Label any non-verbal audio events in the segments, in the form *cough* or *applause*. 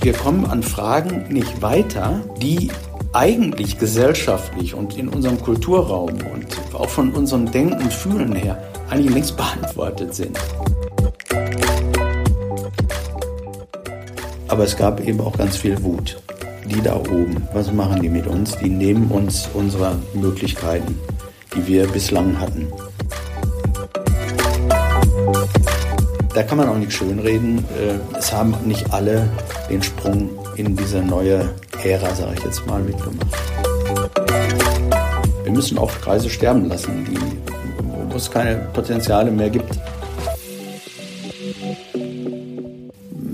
Wir kommen an Fragen nicht weiter, die eigentlich gesellschaftlich und in unserem Kulturraum und auch von unserem Denken und Fühlen her eigentlich längst beantwortet sind. Aber es gab eben auch ganz viel Wut. Die da oben, was machen die mit uns? Die nehmen uns unsere Möglichkeiten, die wir bislang hatten. Da kann man auch nicht schönreden. Äh, es haben nicht alle den Sprung in diese neue Ära, sage ich jetzt mal, mitgemacht. Wir müssen auch Kreise sterben lassen, die, wo es keine Potenziale mehr gibt.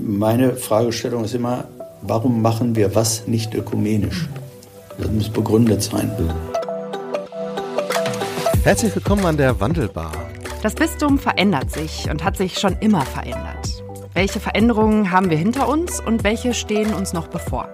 Meine Fragestellung ist immer, warum machen wir was nicht ökumenisch? Das muss begründet sein. Herzlich willkommen an der Wandelbar. Das Bistum verändert sich und hat sich schon immer verändert. Welche Veränderungen haben wir hinter uns und welche stehen uns noch bevor?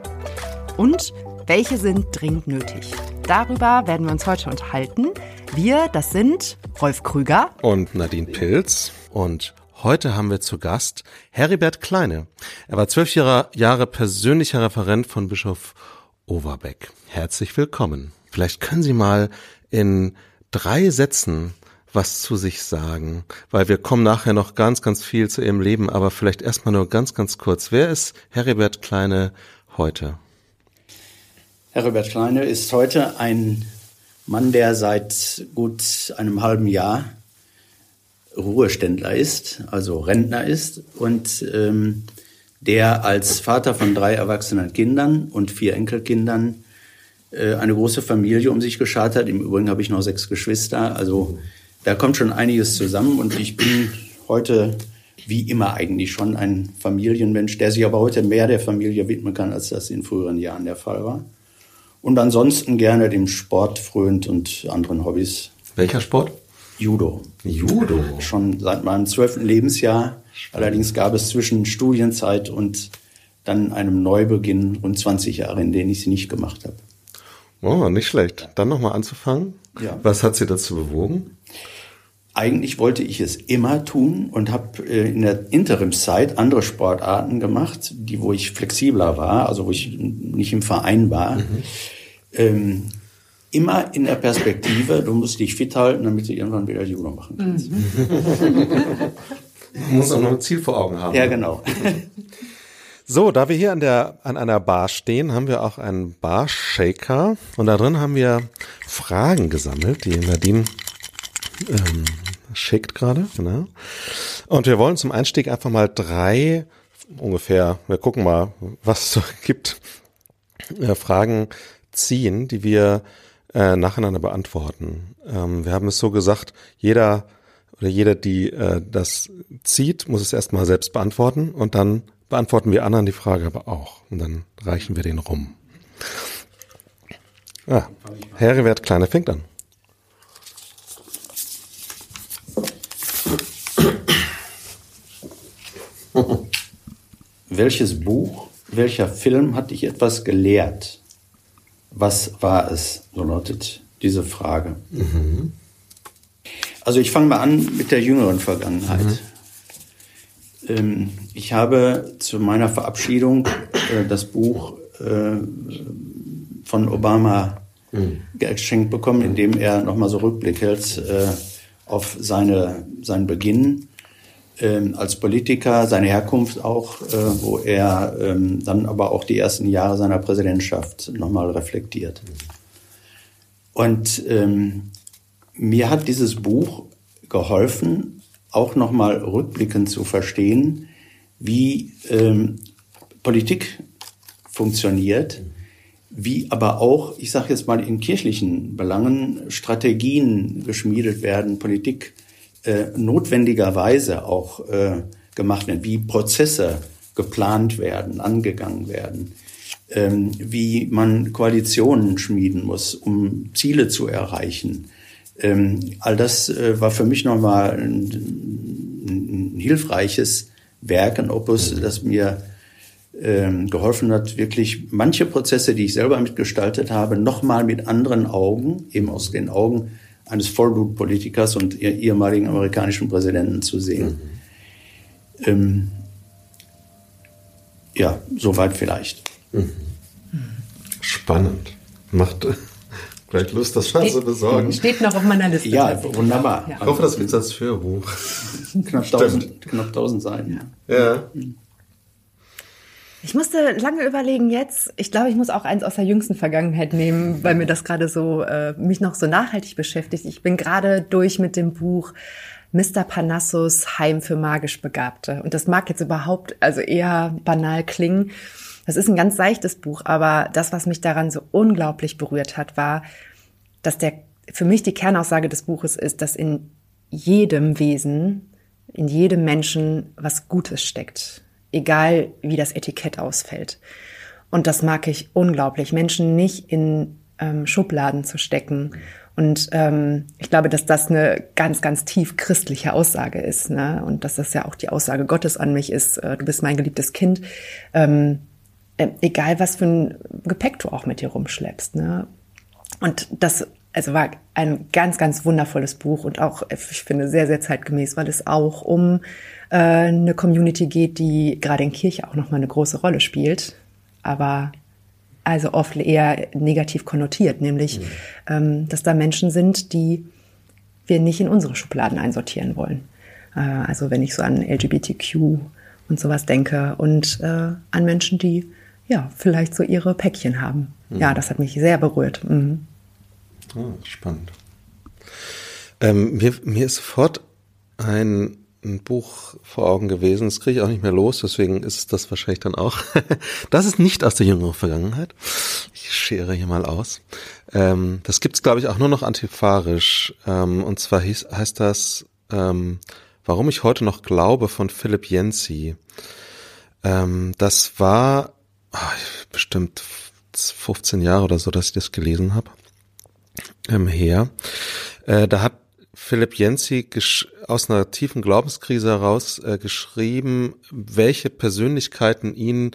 Und welche sind dringend nötig? Darüber werden wir uns heute unterhalten. Wir, das sind Rolf Krüger und Nadine Pilz. Und heute haben wir zu Gast Heribert Kleine. Er war zwölf Jahre persönlicher Referent von Bischof Overbeck. Herzlich willkommen. Vielleicht können Sie mal in drei Sätzen was zu sich sagen, weil wir kommen nachher noch ganz, ganz viel zu ihrem Leben, aber vielleicht erstmal nur ganz, ganz kurz. Wer ist Heribert Kleine heute? Heribert Kleine ist heute ein Mann, der seit gut einem halben Jahr Ruheständler ist, also Rentner ist und ähm, der als Vater von drei erwachsenen Kindern und vier Enkelkindern äh, eine große Familie um sich geschart hat. Im Übrigen habe ich noch sechs Geschwister, also da kommt schon einiges zusammen und ich bin heute wie immer eigentlich schon ein Familienmensch, der sich aber heute mehr der Familie widmen kann, als das in früheren Jahren der Fall war. Und ansonsten gerne dem Sport frönt und anderen Hobbys. Welcher Sport? Judo. Judo. Schon seit meinem zwölften Lebensjahr. Allerdings gab es zwischen Studienzeit und dann einem Neubeginn rund 20 Jahre, in denen ich sie nicht gemacht habe. Oh, nicht schlecht. Dann nochmal anzufangen. Ja. Was hat Sie dazu bewogen? Eigentlich wollte ich es immer tun und habe äh, in der Interimszeit andere Sportarten gemacht, die wo ich flexibler war, also wo ich nicht im Verein war. Mhm. Ähm, immer in der Perspektive, du musst dich fit halten, damit du irgendwann wieder Judo machen kannst. Mhm. Man muss auch noch ein Ziel vor Augen haben. Ja, genau. So, da wir hier an der an einer Bar stehen, haben wir auch einen Barshaker und da drin haben wir Fragen gesammelt, die Nadine ähm, schickt gerade. Genau. Und wir wollen zum Einstieg einfach mal drei ungefähr, wir gucken mal, was es so *laughs* gibt, äh, Fragen ziehen, die wir äh, nacheinander beantworten. Ähm, wir haben es so gesagt, jeder oder jeder, die äh, das zieht, muss es erstmal selbst beantworten und dann beantworten wir anderen die Frage aber auch. Und dann reichen wir den rum. Ah, Herrewert Kleine fängt an. *laughs* Welches Buch, welcher Film hat dich etwas gelehrt? Was war es? So lautet diese Frage. Mhm. Also ich fange mal an mit der jüngeren Vergangenheit. Mhm. Ähm, ich habe zu meiner Verabschiedung äh, das Buch äh, von Obama mhm. geschenkt bekommen, in dem er nochmal so Rückblick hält äh, auf seine, seinen Beginn ähm, als Politiker, seine Herkunft auch, äh, wo er ähm, dann aber auch die ersten Jahre seiner Präsidentschaft nochmal reflektiert. Und ähm, mir hat dieses Buch geholfen, auch nochmal rückblickend zu verstehen, wie ähm, Politik funktioniert, wie aber auch, ich sage jetzt mal in kirchlichen Belangen, Strategien geschmiedet werden, Politik äh, notwendigerweise auch äh, gemacht werden, wie Prozesse geplant werden, angegangen werden, ähm, wie man Koalitionen schmieden muss, um Ziele zu erreichen. Ähm, all das äh, war für mich nochmal ein, ein hilfreiches Werk, ein Opus, das mir ähm, geholfen hat, wirklich manche Prozesse, die ich selber mitgestaltet habe, nochmal mit anderen Augen, eben aus den Augen eines Vollblutpolitikers und ehemaligen amerikanischen Präsidenten zu sehen. Mhm. Ähm, ja, soweit vielleicht. Mhm. Spannend. Macht *laughs* vielleicht Lust, das zu besorgen. Steht noch auf meiner Liste. Ja, wunderbar. Ja. Ich hoffe, das gibt es als Hörbuch. knapp, 1000, knapp 1000 Seiten. Ja. ja. Mhm. Ich musste lange überlegen jetzt. Ich glaube, ich muss auch eins aus der jüngsten Vergangenheit nehmen, weil mir das gerade so äh, mich noch so nachhaltig beschäftigt. Ich bin gerade durch mit dem Buch Mr. Panassos Heim für magisch Begabte. Und das mag jetzt überhaupt also eher banal klingen. Das ist ein ganz seichtes Buch, aber das, was mich daran so unglaublich berührt hat, war, dass der für mich die Kernaussage des Buches ist, dass in jedem Wesen, in jedem Menschen was Gutes steckt egal wie das Etikett ausfällt. Und das mag ich unglaublich, Menschen nicht in ähm, Schubladen zu stecken. Und ähm, ich glaube, dass das eine ganz, ganz tief christliche Aussage ist. Ne? Und dass das ja auch die Aussage Gottes an mich ist, äh, du bist mein geliebtes Kind. Ähm, äh, egal, was für ein Gepäck du auch mit dir rumschleppst. Ne? Und das also war ein ganz, ganz wundervolles Buch und auch, ich finde, sehr, sehr zeitgemäß, weil es auch um äh, eine Community geht, die gerade in Kirche auch nochmal eine große Rolle spielt, aber also oft eher negativ konnotiert, nämlich, mhm. ähm, dass da Menschen sind, die wir nicht in unsere Schubladen einsortieren wollen. Äh, also wenn ich so an LGBTQ und sowas denke und äh, an Menschen, die ja vielleicht so ihre Päckchen haben. Mhm. Ja, das hat mich sehr berührt. Mhm. Oh, spannend. Ähm, mir, mir ist sofort ein, ein Buch vor Augen gewesen, das kriege ich auch nicht mehr los, deswegen ist das wahrscheinlich dann auch. *laughs* das ist nicht aus der jüngeren Vergangenheit. Ich schere hier mal aus. Ähm, das gibt's glaube ich, auch nur noch antiquarisch. Ähm, und zwar hieß, heißt das ähm, Warum ich heute noch glaube von Philipp Jensi. Ähm, das war oh, bestimmt 15 Jahre oder so, dass ich das gelesen habe ähm, her. Äh, da hat Philipp Jensi aus einer tiefen Glaubenskrise heraus äh, geschrieben, welche Persönlichkeiten ihn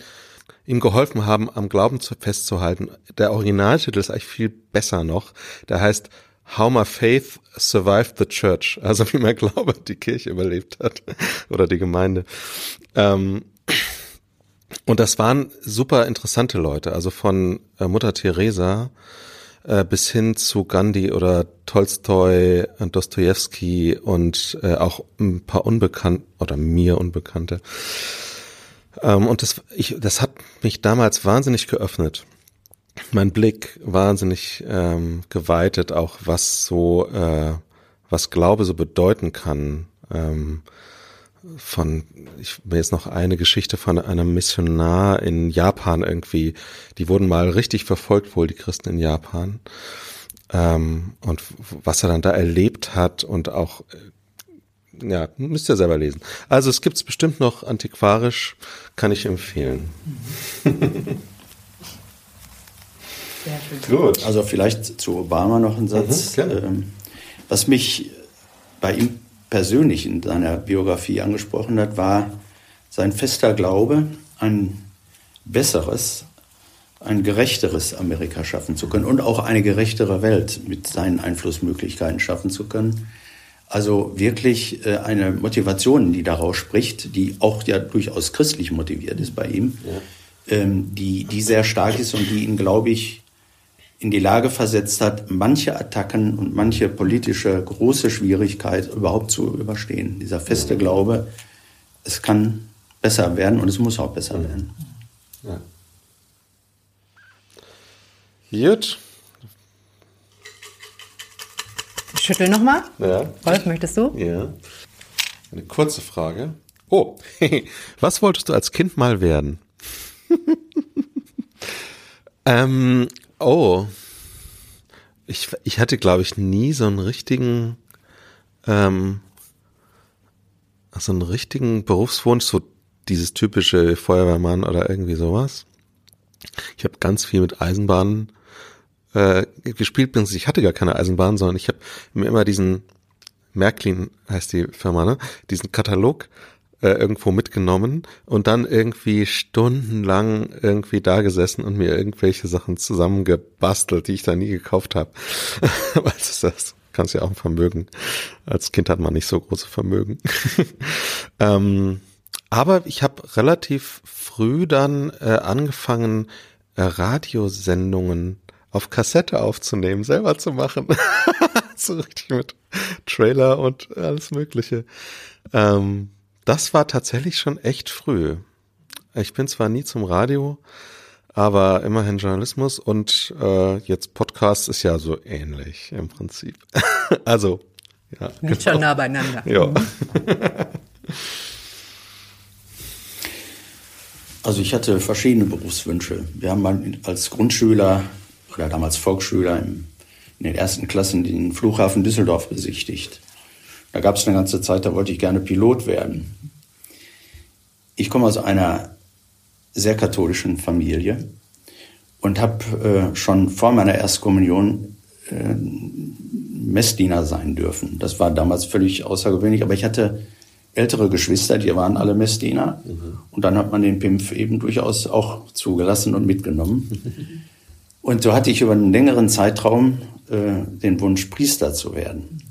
ihm geholfen haben, am Glauben zu, festzuhalten. Der Originaltitel ist eigentlich viel besser noch. Der heißt How My Faith Survived the Church. Also wie mein Glaube die Kirche überlebt hat *laughs* oder die Gemeinde. Ähm, und das waren super interessante Leute. Also von äh, Mutter Teresa äh, bis hin zu Gandhi oder Tolstoi, und Dostoevsky und äh, auch ein paar unbekannt oder mir unbekannte. Ähm, und das, ich, das hat mich damals wahnsinnig geöffnet. Mein Blick wahnsinnig ähm, geweitet, auch was so, äh, was Glaube so bedeuten kann. Ähm, von, ich will jetzt noch eine Geschichte von einem Missionar in Japan irgendwie, die wurden mal richtig verfolgt, wohl die Christen in Japan. Ähm, und was er dann da erlebt hat und auch, äh, ja, müsst ihr selber lesen. Also es gibt's bestimmt noch antiquarisch, kann ich empfehlen. Gut. Also vielleicht zu Obama noch ein Satz. Mhm, ähm, was mich bei ihm persönlich in seiner Biografie angesprochen hat, war sein fester Glaube, ein besseres, ein gerechteres Amerika schaffen zu können und auch eine gerechtere Welt mit seinen Einflussmöglichkeiten schaffen zu können. Also wirklich äh, eine Motivation, die daraus spricht, die auch ja durchaus christlich motiviert ist bei ihm, ja. Ähm, die, die sehr stark ist und die ihn, glaube ich, in die Lage versetzt hat, manche Attacken und manche politische große Schwierigkeit überhaupt zu überstehen. Dieser feste Glaube, es kann besser werden und es muss auch besser werden. Ja. Gut. Schüttel nochmal. Ja. Rolf, möchtest du? Ja. Eine kurze Frage. Oh, *laughs* was wolltest du als Kind mal werden? *laughs* ähm, Oh. Ich, ich hatte, glaube ich, nie so einen richtigen, ähm, so einen richtigen Berufswunsch, so dieses typische Feuerwehrmann oder irgendwie sowas. Ich habe ganz viel mit Eisenbahnen äh, gespielt, ich hatte gar keine Eisenbahn, sondern ich habe mir immer diesen Märklin heißt die Firma, ne? Diesen Katalog äh, irgendwo mitgenommen und dann irgendwie stundenlang irgendwie da gesessen und mir irgendwelche Sachen zusammengebastelt, die ich da nie gekauft habe. Was ist das? Kannst ja auch ein Vermögen. Als Kind hat man nicht so große Vermögen. *laughs* ähm, aber ich habe relativ früh dann äh, angefangen, äh, Radiosendungen auf Kassette aufzunehmen, selber zu machen. *laughs* so richtig mit Trailer und alles Mögliche. Ähm, das war tatsächlich schon echt früh. Ich bin zwar nie zum Radio, aber immerhin Journalismus und äh, jetzt Podcast ist ja so ähnlich im Prinzip. *laughs* also, ja. Nicht genau. schon nah beieinander. Ja. Mhm. *laughs* Also ich hatte verschiedene Berufswünsche. Wir haben mal als Grundschüler oder damals Volksschüler in den ersten Klassen den Flughafen Düsseldorf besichtigt. Da gab es eine ganze Zeit, da wollte ich gerne Pilot werden. Ich komme aus einer sehr katholischen Familie und habe äh, schon vor meiner Erstkommunion äh, Messdiener sein dürfen. Das war damals völlig außergewöhnlich, aber ich hatte ältere Geschwister, die waren alle Messdiener. Mhm. Und dann hat man den Pimpf eben durchaus auch zugelassen und mitgenommen. *laughs* und so hatte ich über einen längeren Zeitraum äh, den Wunsch, Priester zu werden.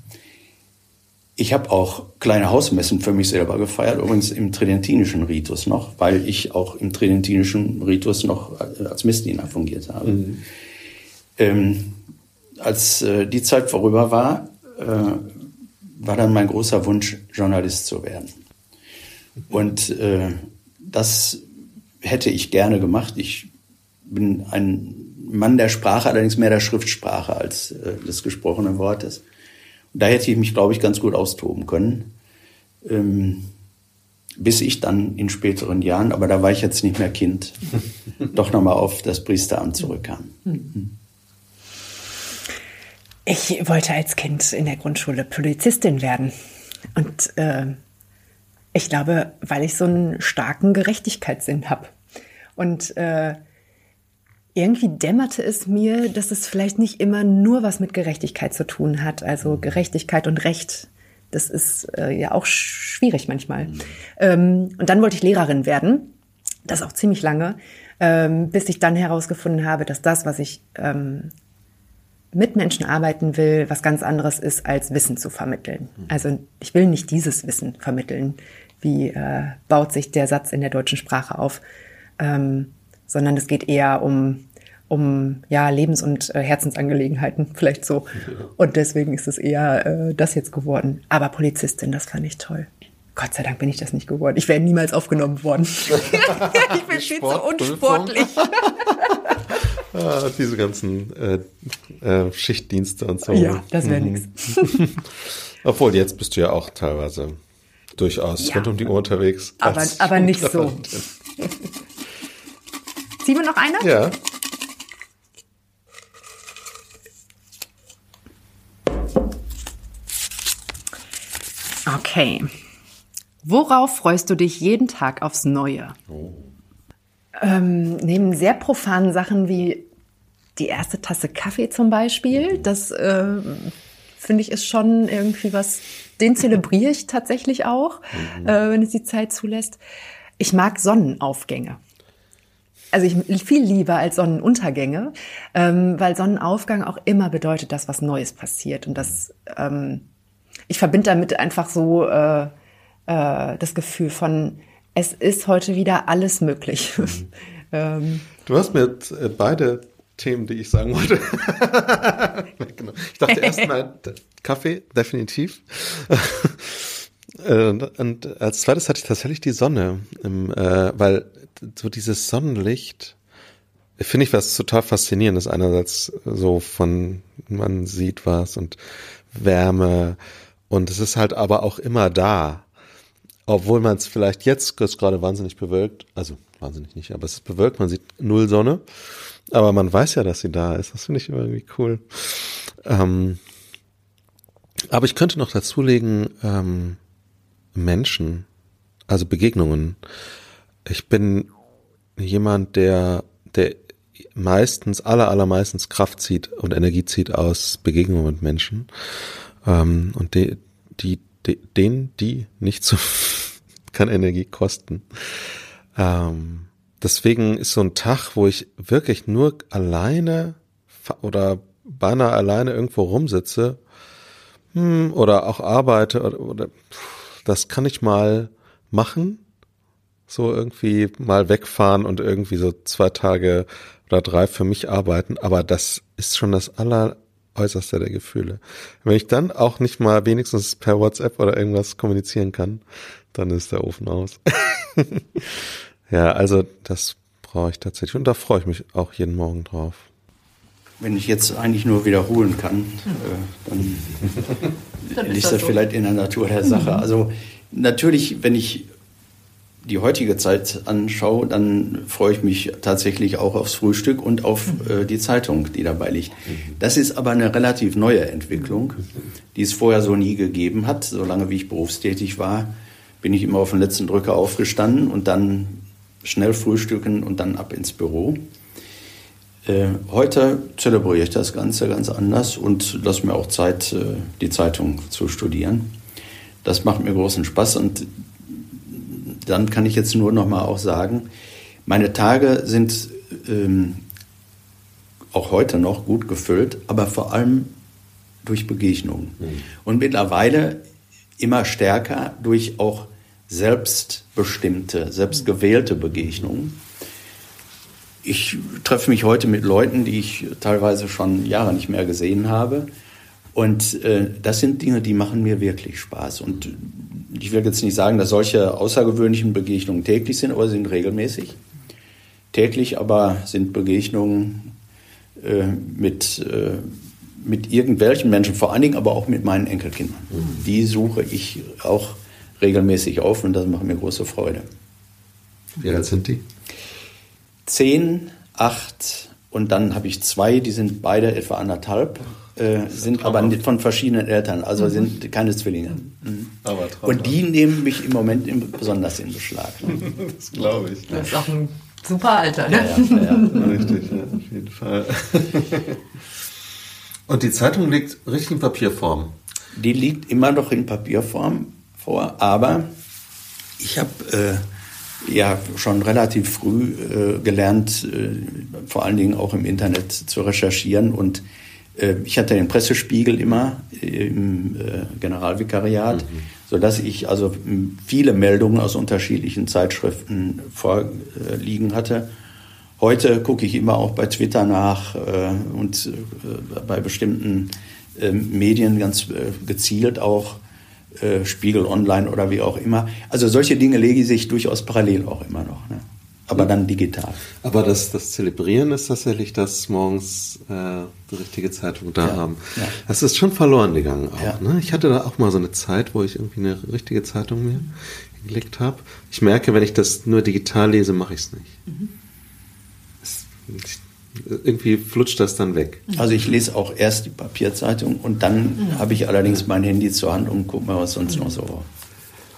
Ich habe auch kleine Hausmessen für mich selber gefeiert, übrigens im tridentinischen Ritus noch, weil ich auch im tridentinischen Ritus noch äh, als Messdiener fungiert habe. Mhm. Ähm, als äh, die Zeit vorüber war, äh, war dann mein großer Wunsch, Journalist zu werden. Und äh, das hätte ich gerne gemacht. Ich bin ein Mann der Sprache, allerdings mehr der Schriftsprache als äh, des gesprochenen Wortes. Da hätte ich mich, glaube ich, ganz gut austoben können. Ähm, bis ich dann in späteren Jahren, aber da war ich jetzt nicht mehr Kind, *laughs* doch nochmal auf das Priesteramt zurückkam. Mhm. Ich wollte als Kind in der Grundschule Polizistin werden. Und äh, ich glaube, weil ich so einen starken Gerechtigkeitssinn habe. Und äh, irgendwie dämmerte es mir, dass es vielleicht nicht immer nur was mit Gerechtigkeit zu tun hat. Also Gerechtigkeit und Recht, das ist äh, ja auch schwierig manchmal. Mhm. Ähm, und dann wollte ich Lehrerin werden. Das auch ziemlich lange, ähm, bis ich dann herausgefunden habe, dass das, was ich ähm, mit Menschen arbeiten will, was ganz anderes ist, als Wissen zu vermitteln. Mhm. Also ich will nicht dieses Wissen vermitteln, wie äh, baut sich der Satz in der deutschen Sprache auf, ähm, sondern es geht eher um um ja Lebens- und äh, Herzensangelegenheiten *laughs* vielleicht so. Und deswegen ist es eher äh, das jetzt geworden. Aber Polizistin, das fand ich toll. Gott sei Dank bin ich das nicht geworden. Ich wäre niemals aufgenommen worden. *laughs* ich bin viel zu unsportlich. *laughs* ah, diese ganzen äh, äh, Schichtdienste und so. Ja, das wäre mhm. nichts. Obwohl, jetzt bist du ja auch teilweise durchaus ja. rund um die Uhr unterwegs. Aber, aber nicht so. Ziehen wir noch eine? Ja. Okay. Worauf freust du dich jeden Tag aufs Neue? Oh. Ähm, neben sehr profanen Sachen wie die erste Tasse Kaffee zum Beispiel, das äh, finde ich ist schon irgendwie was, den zelebriere ich tatsächlich auch, mhm. äh, wenn es die Zeit zulässt. Ich mag Sonnenaufgänge. Also ich viel lieber als Sonnenuntergänge, ähm, weil Sonnenaufgang auch immer bedeutet, dass was Neues passiert und das ähm, ich verbinde damit einfach so äh, äh, das Gefühl von es ist heute wieder alles möglich. Mhm. *laughs* ähm, du hast mir äh, beide Themen, die ich sagen wollte. *laughs* genau. Ich dachte erst mal Kaffee, definitiv. *laughs* Äh, und als zweites hatte ich tatsächlich die Sonne, im, äh, weil so dieses Sonnenlicht finde ich was total faszinierendes. Einerseits so von man sieht was und Wärme und es ist halt aber auch immer da obwohl man es vielleicht jetzt gerade wahnsinnig bewölkt, also wahnsinnig nicht, aber es ist bewölkt, man sieht null Sonne, aber man weiß ja, dass sie da ist. Das finde ich irgendwie cool. Ähm, aber ich könnte noch dazulegen ähm, Menschen, also Begegnungen. Ich bin jemand, der, der meistens, aller, allermeistens Kraft zieht und Energie zieht aus Begegnungen mit Menschen. Ähm, und die, die, die, denen, die nicht so *laughs* kann Energie kosten. Ähm, deswegen ist so ein Tag, wo ich wirklich nur alleine oder beinahe alleine irgendwo rumsitze hm, oder auch arbeite oder, oder das kann ich mal machen. So irgendwie mal wegfahren und irgendwie so zwei Tage oder drei für mich arbeiten. Aber das ist schon das alleräußerste der Gefühle. Wenn ich dann auch nicht mal wenigstens per WhatsApp oder irgendwas kommunizieren kann, dann ist der Ofen aus. *laughs* ja, also das brauche ich tatsächlich. Und da freue ich mich auch jeden Morgen drauf. Wenn ich jetzt eigentlich nur wiederholen kann, äh, dann, *laughs* dann liegt das, das so. vielleicht in der Natur der Sache. Also natürlich, wenn ich die heutige Zeit anschaue, dann freue ich mich tatsächlich auch aufs Frühstück und auf äh, die Zeitung, die dabei liegt. Das ist aber eine relativ neue Entwicklung, die es vorher so nie gegeben hat. Solange wie ich berufstätig war, bin ich immer auf den letzten Drücker aufgestanden und dann schnell frühstücken und dann ab ins Büro. Äh, heute zelebriere ich das Ganze ganz anders und lasse mir auch Zeit, äh, die Zeitung zu studieren. Das macht mir großen Spaß und dann kann ich jetzt nur noch mal auch sagen, meine Tage sind ähm, auch heute noch gut gefüllt, aber vor allem durch Begegnungen. Mhm. Und mittlerweile immer stärker durch auch selbstbestimmte, selbstgewählte Begegnungen ich treffe mich heute mit Leuten, die ich teilweise schon Jahre nicht mehr gesehen habe. Und äh, das sind Dinge, die machen mir wirklich Spaß. Und ich will jetzt nicht sagen, dass solche außergewöhnlichen Begegnungen täglich sind, aber sie sind regelmäßig. Täglich aber sind Begegnungen äh, mit, äh, mit irgendwelchen Menschen, vor allen Dingen aber auch mit meinen Enkelkindern. Mhm. Die suche ich auch regelmäßig auf und das macht mir große Freude. Wie alt sind die? zehn, acht und dann habe ich zwei, die sind beide etwa anderthalb, äh, sind aber nicht von verschiedenen Eltern, also mhm. sind keine Zwillinge. Mhm. Aber und die nehmen mich im Moment in, besonders in Beschlag. *laughs* das glaube ich. Das ist auch ein super Alter, ne? Ja, ja, ja. *laughs* Richtig, ja, auf jeden Fall. *laughs* und die Zeitung liegt richtig in Papierform? Die liegt immer noch in Papierform vor, aber ich habe... Äh, ja schon relativ früh äh, gelernt, äh, vor allen Dingen auch im Internet zu recherchieren. Und äh, ich hatte den Pressespiegel immer im äh, Generalvikariat, mhm. sodass ich also viele Meldungen aus unterschiedlichen Zeitschriften vorliegen hatte. Heute gucke ich immer auch bei Twitter nach äh, und äh, bei bestimmten Medien ganz gezielt auch äh, Spiegel Online oder wie auch immer. Also solche Dinge lege ich sich durchaus parallel auch immer noch. Ne? Aber dann digital. Aber das, das Zelebrieren ist tatsächlich das morgens äh, die richtige Zeitung da ja, haben. Ja. Das ist schon verloren gegangen auch. Ja. Ne? Ich hatte da auch mal so eine Zeit, wo ich irgendwie eine richtige Zeitung mir gelegt habe. Ich merke, wenn ich das nur digital lese, mache ich es nicht. Mhm. Es, irgendwie flutscht das dann weg. Also ich lese auch erst die Papierzeitung und dann mhm. habe ich allerdings mein Handy zur Hand und gucke mal, was sonst noch so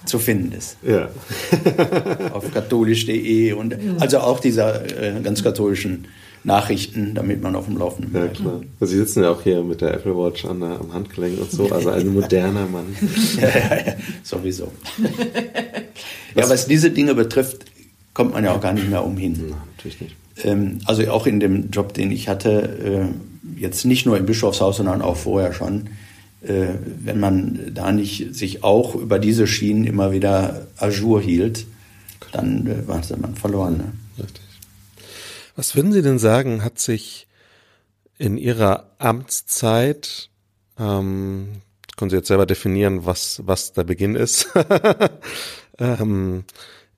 zu finden ist. Ja. *laughs* Auf katholisch.de und also auch dieser äh, ganz katholischen Nachrichten, damit man auf dem Laufenden bleibt. Ja, klar. Also Sie sitzen ja auch hier mit der Apple Watch an der, am Handgelenk und so, also ein moderner Mann. *laughs* ja, ja, ja, sowieso. ja, was diese Dinge betrifft, kommt man ja auch gar nicht mehr umhin. Nein, natürlich nicht. Ähm, also auch in dem Job, den ich hatte, äh, jetzt nicht nur im Bischofshaus, sondern auch vorher schon, wenn man da nicht sich auch über diese Schienen immer wieder ajour hielt, dann äh, war man verloren. Ne? Richtig. Was würden Sie denn sagen, hat sich in Ihrer Amtszeit, ähm, können Sie jetzt selber definieren, was, was der Beginn ist, *laughs* ähm,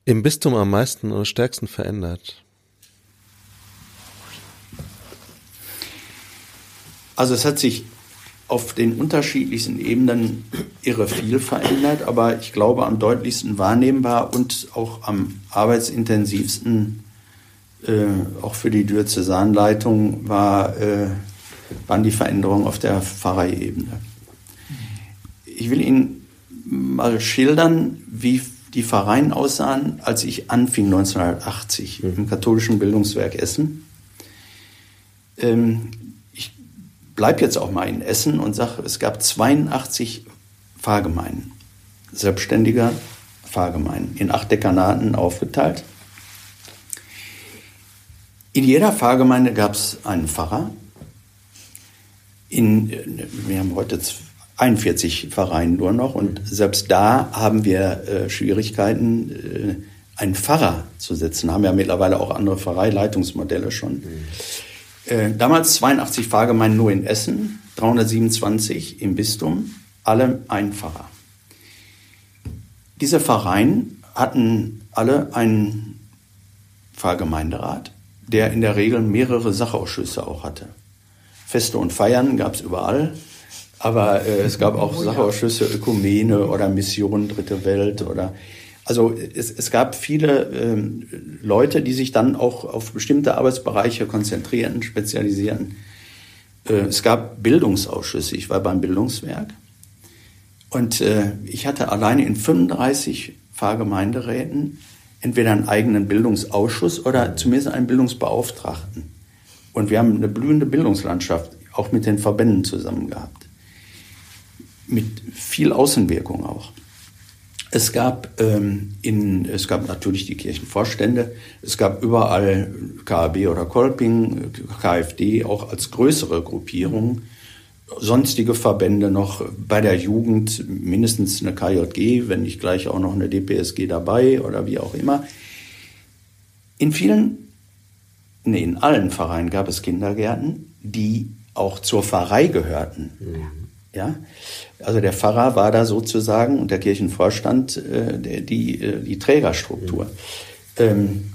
im Bistum am meisten oder stärksten verändert? Also es hat sich auf den unterschiedlichsten Ebenen irre viel verändert, aber ich glaube am deutlichsten wahrnehmbar und auch am arbeitsintensivsten, äh, auch für die Diözesanleitung, war, äh, waren die Veränderungen auf der Pfarreiebene. Ich will Ihnen mal schildern, wie die Pfarreien aussahen, als ich anfing 1980 im katholischen Bildungswerk Essen. Ähm, bleib jetzt auch mal in Essen und sag, es gab 82 Pfarrgemeinden. Selbstständiger Pfarrgemeinden in acht Dekanaten aufgeteilt. In jeder Pfarrgemeinde gab es einen Pfarrer. In, wir haben heute 41 Pfarreien nur noch und selbst da haben wir äh, Schwierigkeiten, äh, einen Pfarrer zu setzen. Haben ja mittlerweile auch andere Pfarreileitungsmodelle schon. Mhm. Äh, damals 82 Pfarrgemeinden nur in Essen, 327 im Bistum, alle ein Pfarrer. Diese Pfarreien hatten alle einen Pfarrgemeinderat, der in der Regel mehrere Sachausschüsse auch hatte. Feste und Feiern gab es überall, aber äh, es gab auch Sachausschüsse, Ökumene oder Mission Dritte Welt oder also es, es gab viele ähm, Leute, die sich dann auch auf bestimmte Arbeitsbereiche konzentrierten, spezialisierten. Äh, es gab Bildungsausschüsse. Ich war beim Bildungswerk. Und äh, ich hatte alleine in 35 Pfarrgemeinderäten entweder einen eigenen Bildungsausschuss oder zumindest einen Bildungsbeauftragten. Und wir haben eine blühende Bildungslandschaft auch mit den Verbänden zusammen gehabt. Mit viel Außenwirkung auch. Es gab, ähm, in, es gab natürlich die Kirchenvorstände, es gab überall KAB oder Kolping, KfD auch als größere Gruppierung, sonstige Verbände noch, bei der Jugend mindestens eine KJG, wenn nicht gleich auch noch eine DPSG dabei oder wie auch immer. In vielen, nee, in allen Vereinen gab es Kindergärten, die auch zur Pfarrei gehörten. Mhm. Ja, also der Pfarrer war da sozusagen und der Kirchenvorstand äh, die, äh, die Trägerstruktur. Ähm,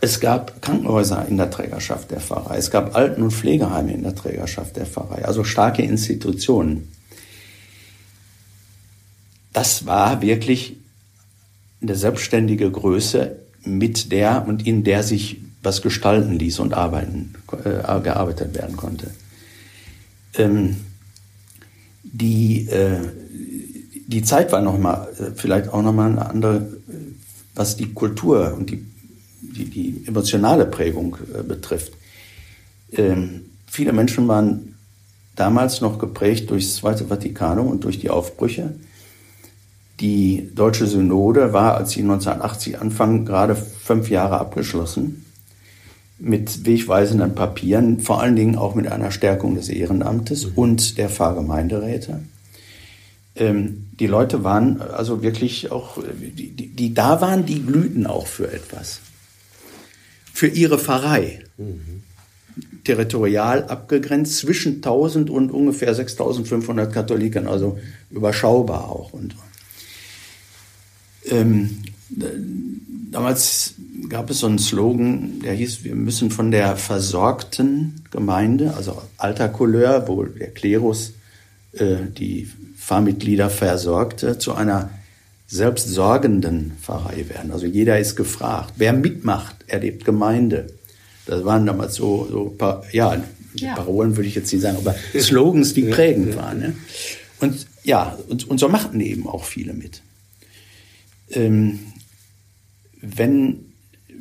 es gab Krankenhäuser in der Trägerschaft der Pfarrei. Es gab Alten- und Pflegeheime in der Trägerschaft der Pfarrei. Also starke Institutionen. Das war wirklich eine selbstständige Größe, mit der und in der sich was gestalten ließ und arbeiten, äh, gearbeitet werden konnte. Ähm, die, äh, die Zeit war noch mal, äh, vielleicht auch noch mal eine andere, was die Kultur und die, die, die emotionale Prägung äh, betrifft. Ähm, viele Menschen waren damals noch geprägt durch das Zweite Vatikanum und durch die Aufbrüche. Die Deutsche Synode war, als sie 1980 anfang, gerade fünf Jahre abgeschlossen mit wegweisenden Papieren, vor allen Dingen auch mit einer Stärkung des Ehrenamtes mhm. und der Pfarrgemeinderäte. Ähm, die Leute waren also wirklich auch, die, die, die, da waren, die glühten auch für etwas. Für ihre Pfarrei. Mhm. Territorial abgegrenzt zwischen 1000 und ungefähr 6500 Katholiken, also überschaubar auch. Und, ähm, damals gab es so einen Slogan, der hieß, wir müssen von der versorgten Gemeinde, also alter Couleur, wo der Klerus äh, die Pfarrmitglieder versorgte, zu einer selbstsorgenden Pfarrei werden. Also jeder ist gefragt. Wer mitmacht, erlebt Gemeinde. Das waren damals so, so ja, ja, Parolen würde ich jetzt nicht sagen, aber Slogans, die prägend waren. Ne? Und ja, und, und so machten eben auch viele mit. Ähm, wenn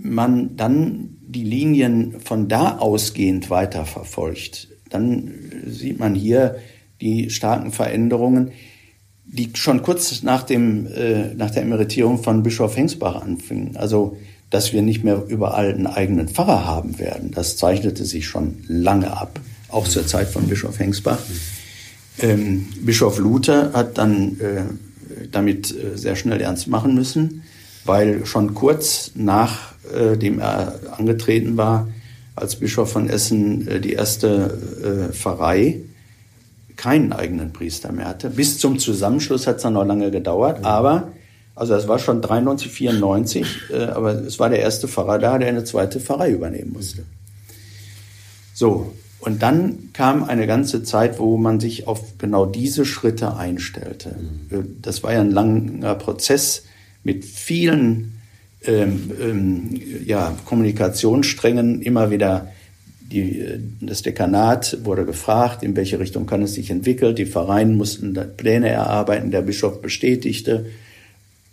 man dann die Linien von da ausgehend weiterverfolgt, dann sieht man hier die starken Veränderungen, die schon kurz nach, dem, äh, nach der Emeritierung von Bischof Hengsbach anfingen. Also, dass wir nicht mehr überall einen eigenen Pfarrer haben werden, das zeichnete sich schon lange ab, auch zur Zeit von Bischof Hengsbach. Ähm, Bischof Luther hat dann äh, damit äh, sehr schnell ernst machen müssen weil schon kurz nachdem äh, er angetreten war, als Bischof von Essen äh, die erste äh, Pfarrei keinen eigenen Priester mehr hatte. Bis zum Zusammenschluss hat es dann noch lange gedauert, aber also es war schon 93, 94, *laughs* aber es war der erste Pfarrer da, der eine zweite Pfarrei übernehmen musste. So, und dann kam eine ganze Zeit, wo man sich auf genau diese Schritte einstellte. Mhm. Das war ja ein langer Prozess, mit vielen ähm, ähm, ja, Kommunikationssträngen immer wieder die, das Dekanat wurde gefragt, in welche Richtung kann es sich entwickeln. Die Vereine mussten Pläne erarbeiten, der Bischof bestätigte.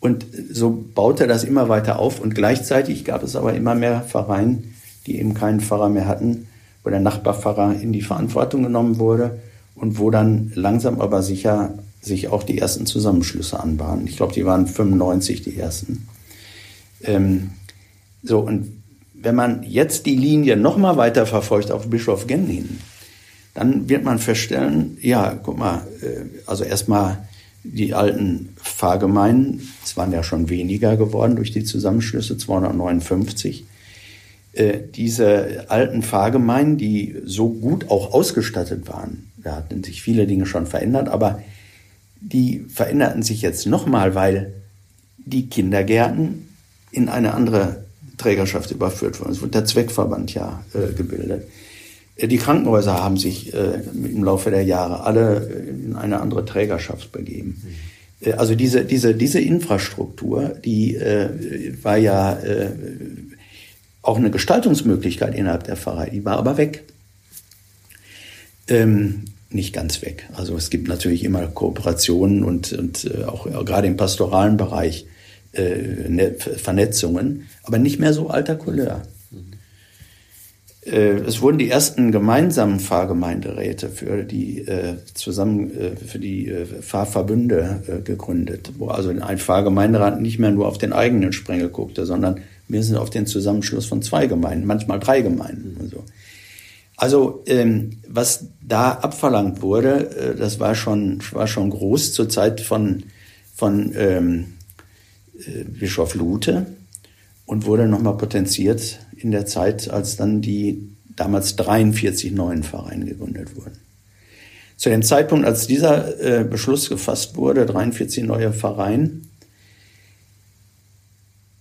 Und so baute das immer weiter auf. Und gleichzeitig gab es aber immer mehr Vereine, die eben keinen Pfarrer mehr hatten, wo der Nachbarpfarrer in die Verantwortung genommen wurde und wo dann langsam aber sicher sich auch die ersten Zusammenschlüsse anbahnen. Ich glaube, die waren 95 die ersten. Ähm, so, und wenn man jetzt die Linie noch mal weiter verfolgt auf Bischof Genn hin, dann wird man feststellen, ja, guck mal, äh, also erstmal die alten Pfarrgemeinden, es waren ja schon weniger geworden durch die Zusammenschlüsse, 259. Äh, diese alten Pfarrgemeinden, die so gut auch ausgestattet waren, da hatten sich viele Dinge schon verändert, aber die veränderten sich jetzt nochmal, weil die Kindergärten in eine andere Trägerschaft überführt wurden. Es wurde der Zweckverband ja äh, gebildet. Äh, die Krankenhäuser haben sich äh, im Laufe der Jahre alle in eine andere Trägerschaft begeben. Mhm. also diese, diese, diese Infrastruktur, die äh, war ja äh, auch eine Gestaltungsmöglichkeit innerhalb der Pfarrei, die war aber weg. Ähm, nicht ganz weg. Also es gibt natürlich immer Kooperationen und, und äh, auch äh, gerade im pastoralen Bereich äh, ne, Vernetzungen, aber nicht mehr so alter Couleur. Äh, es wurden die ersten gemeinsamen Fahrgemeinderäte für die äh, zusammen äh, für die Fahrverbünde gegründet, wo also ein Fahrgemeinderat nicht mehr nur auf den eigenen Sprengel guckte, sondern mindestens auf den Zusammenschluss von zwei Gemeinden, manchmal drei Gemeinden und so. Also ähm, was da abverlangt wurde, äh, das war schon war schon groß zur Zeit von von ähm, äh, Bischof Lute und wurde nochmal potenziert in der Zeit, als dann die damals 43 neuen Vereine gegründet wurden. Zu dem Zeitpunkt, als dieser äh, Beschluss gefasst wurde, 43 neue Vereine,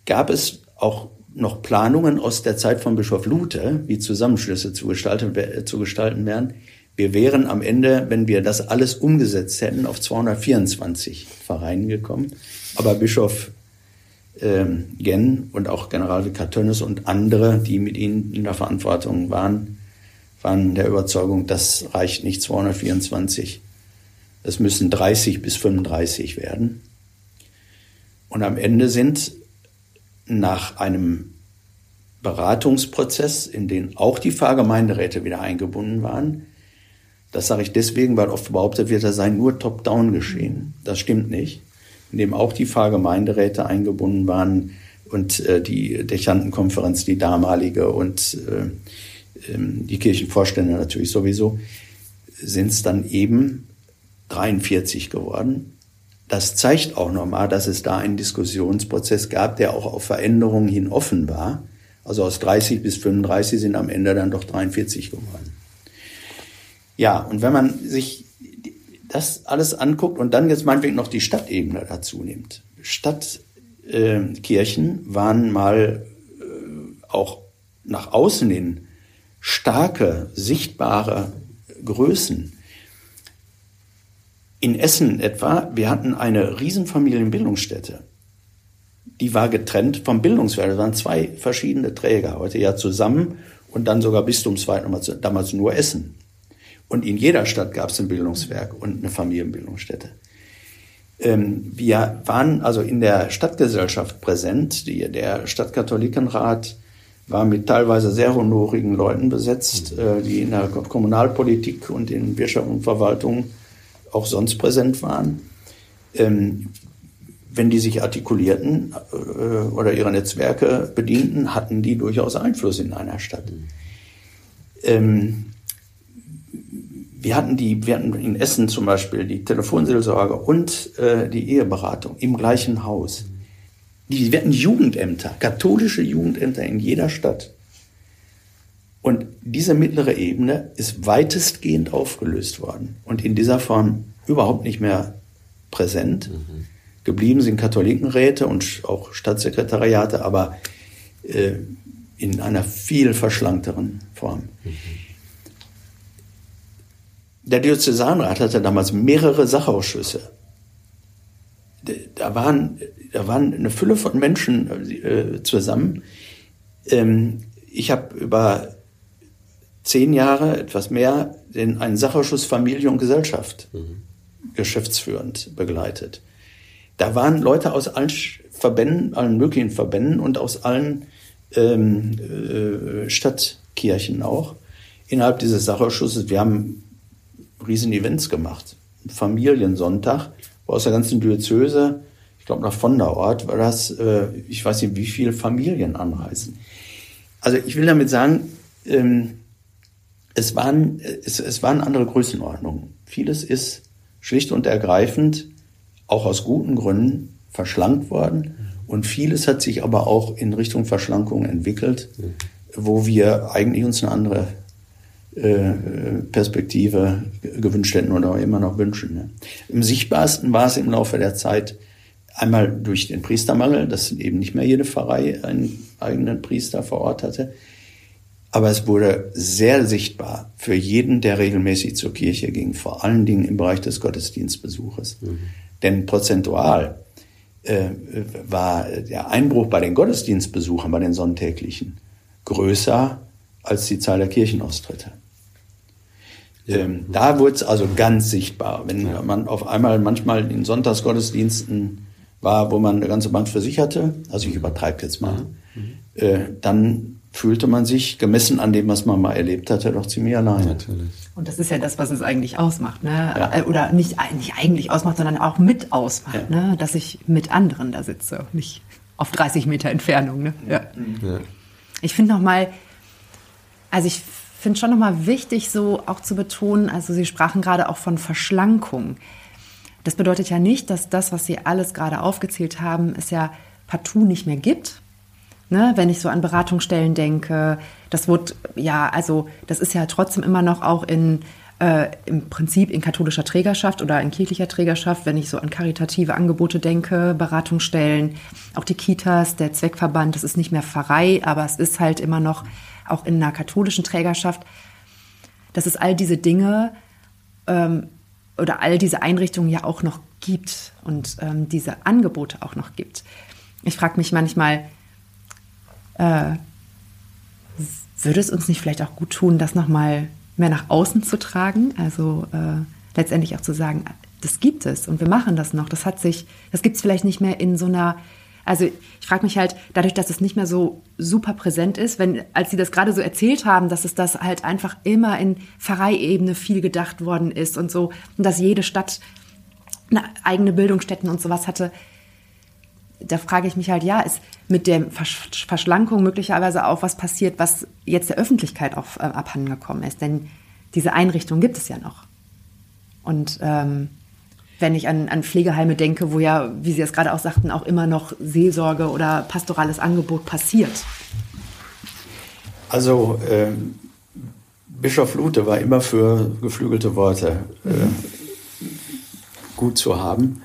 gab es auch noch Planungen aus der Zeit von Bischof Lute, wie Zusammenschlüsse zu gestalten, äh, zu gestalten werden. Wir wären am Ende, wenn wir das alles umgesetzt hätten, auf 224 Vereine gekommen. Aber Bischof ähm, Gen und auch Generalvikar Tönnes und andere, die mit ihnen in der Verantwortung waren, waren der Überzeugung, das reicht nicht 224. Es müssen 30 bis 35 werden. Und am Ende sind nach einem Beratungsprozess, in den auch die Pfarrgemeinderäte wieder eingebunden waren, das sage ich deswegen, weil oft behauptet wird, das sei nur top-down geschehen. Das stimmt nicht in dem auch die Pfarrgemeinderäte eingebunden waren und äh, die Dechantenkonferenz, die damalige und äh, ähm, die Kirchenvorstände natürlich sowieso, sind es dann eben 43 geworden. Das zeigt auch nochmal, dass es da einen Diskussionsprozess gab, der auch auf Veränderungen hin offen war. Also aus 30 bis 35 sind am Ende dann doch 43 geworden. Ja, und wenn man sich das alles anguckt und dann jetzt meinetwegen noch die Stadtebene dazu nimmt. Stadtkirchen äh, waren mal äh, auch nach außen hin starke, sichtbare Größen. In Essen etwa, wir hatten eine Riesenfamilienbildungsstätte. Die war getrennt vom Bildungswerk. Das waren zwei verschiedene Träger, heute ja zusammen und dann sogar bistumsweit, damals nur Essen. Und in jeder Stadt gab es ein Bildungswerk und eine Familienbildungsstätte. Ähm, wir waren also in der Stadtgesellschaft präsent. Die, der Stadtkatholikenrat war mit teilweise sehr honorigen Leuten besetzt, äh, die in der Kommunalpolitik und in Wirtschaft und Verwaltung auch sonst präsent waren. Ähm, wenn die sich artikulierten äh, oder ihre Netzwerke bedienten, hatten die durchaus Einfluss in einer Stadt. Ähm, wir hatten die, wir hatten in Essen zum Beispiel die Telefonseelsorge und äh, die Eheberatung im gleichen Haus. Die, wir hatten Jugendämter, katholische Jugendämter in jeder Stadt. Und diese mittlere Ebene ist weitestgehend aufgelöst worden und in dieser Form überhaupt nicht mehr präsent. Mhm. Geblieben sind Katholikenräte und auch Stadtsekretariate, aber äh, in einer viel verschlankteren Form. Mhm. Der Diözesanrat hatte damals mehrere Sachausschüsse. Da waren, da waren eine Fülle von Menschen äh, zusammen. Ähm, ich habe über zehn Jahre, etwas mehr, den, einen Sachausschuss Familie und Gesellschaft mhm. geschäftsführend begleitet. Da waren Leute aus allen Verbänden, allen möglichen Verbänden und aus allen ähm, äh, Stadtkirchen auch innerhalb dieses Sachausschusses. Wir haben riesen Events gemacht. Familiensonntag, wo aus der ganzen Diözese, ich glaube nach von der Ort, war das, äh, ich weiß nicht, wie viele Familien anreisen. Also ich will damit sagen, ähm, es waren, es, es waren andere Größenordnungen. Vieles ist schlicht und ergreifend, auch aus guten Gründen, verschlankt worden. Und vieles hat sich aber auch in Richtung Verschlankung entwickelt, wo wir eigentlich uns eine andere Perspektive gewünscht hätten oder immer noch wünschen. Im sichtbarsten war es im Laufe der Zeit einmal durch den Priestermangel, dass eben nicht mehr jede Pfarrei einen eigenen Priester vor Ort hatte. Aber es wurde sehr sichtbar für jeden, der regelmäßig zur Kirche ging, vor allen Dingen im Bereich des Gottesdienstbesuches. Mhm. Denn prozentual äh, war der Einbruch bei den Gottesdienstbesuchern, bei den Sonntäglichen, größer als die Zahl der Kirchenaustritte. Ähm, da wurde es also ganz sichtbar, wenn ja. man auf einmal manchmal in Sonntagsgottesdiensten war, wo man eine ganze für sich hatte, also ich übertreibe jetzt mal, mhm. äh, dann fühlte man sich, gemessen an dem, was man mal erlebt hatte, doch ziemlich alleine. Natürlich. Und das ist ja das, was es eigentlich ausmacht, ne? Ja. Äh, oder nicht, nicht eigentlich ausmacht, sondern auch mit ausmacht, ja. ne? Dass ich mit anderen da sitze, nicht auf 30 Meter Entfernung, ne? Ja. ja. Ich finde noch mal, also ich finde schon noch mal wichtig, so auch zu betonen, also Sie sprachen gerade auch von Verschlankung. Das bedeutet ja nicht, dass das, was Sie alles gerade aufgezählt haben, es ja partout nicht mehr gibt, Ne, wenn ich so an Beratungsstellen denke, das wird ja, also das ist ja trotzdem immer noch auch in äh, im Prinzip in katholischer Trägerschaft oder in kirchlicher Trägerschaft, wenn ich so an karitative Angebote denke, Beratungsstellen, auch die Kitas, der Zweckverband, das ist nicht mehr Pfarrei, aber es ist halt immer noch auch in einer katholischen Trägerschaft, dass es all diese Dinge ähm, oder all diese Einrichtungen ja auch noch gibt und ähm, diese Angebote auch noch gibt. Ich frage mich manchmal, äh, würde es uns nicht vielleicht auch gut tun, das nochmal mehr nach außen zu tragen? Also äh, letztendlich auch zu sagen, das gibt es und wir machen das noch. Das hat sich, das gibt es vielleicht nicht mehr in so einer, also ich frage mich halt, dadurch, dass es nicht mehr so super präsent ist, wenn, als Sie das gerade so erzählt haben, dass es das halt einfach immer in Pfarreiebene viel gedacht worden ist und so, und dass jede Stadt eine eigene Bildungsstätten und sowas hatte, da frage ich mich halt, ja, ist mit der Verschlankung möglicherweise auch was passiert, was jetzt der Öffentlichkeit auch äh, abhandengekommen ist. Denn diese Einrichtung gibt es ja noch. Und ähm, wenn ich an, an Pflegeheime denke, wo ja, wie Sie es gerade auch sagten, auch immer noch Seelsorge oder pastorales Angebot passiert. Also ähm, Bischof Lute war immer für geflügelte Worte äh, mhm. gut zu haben.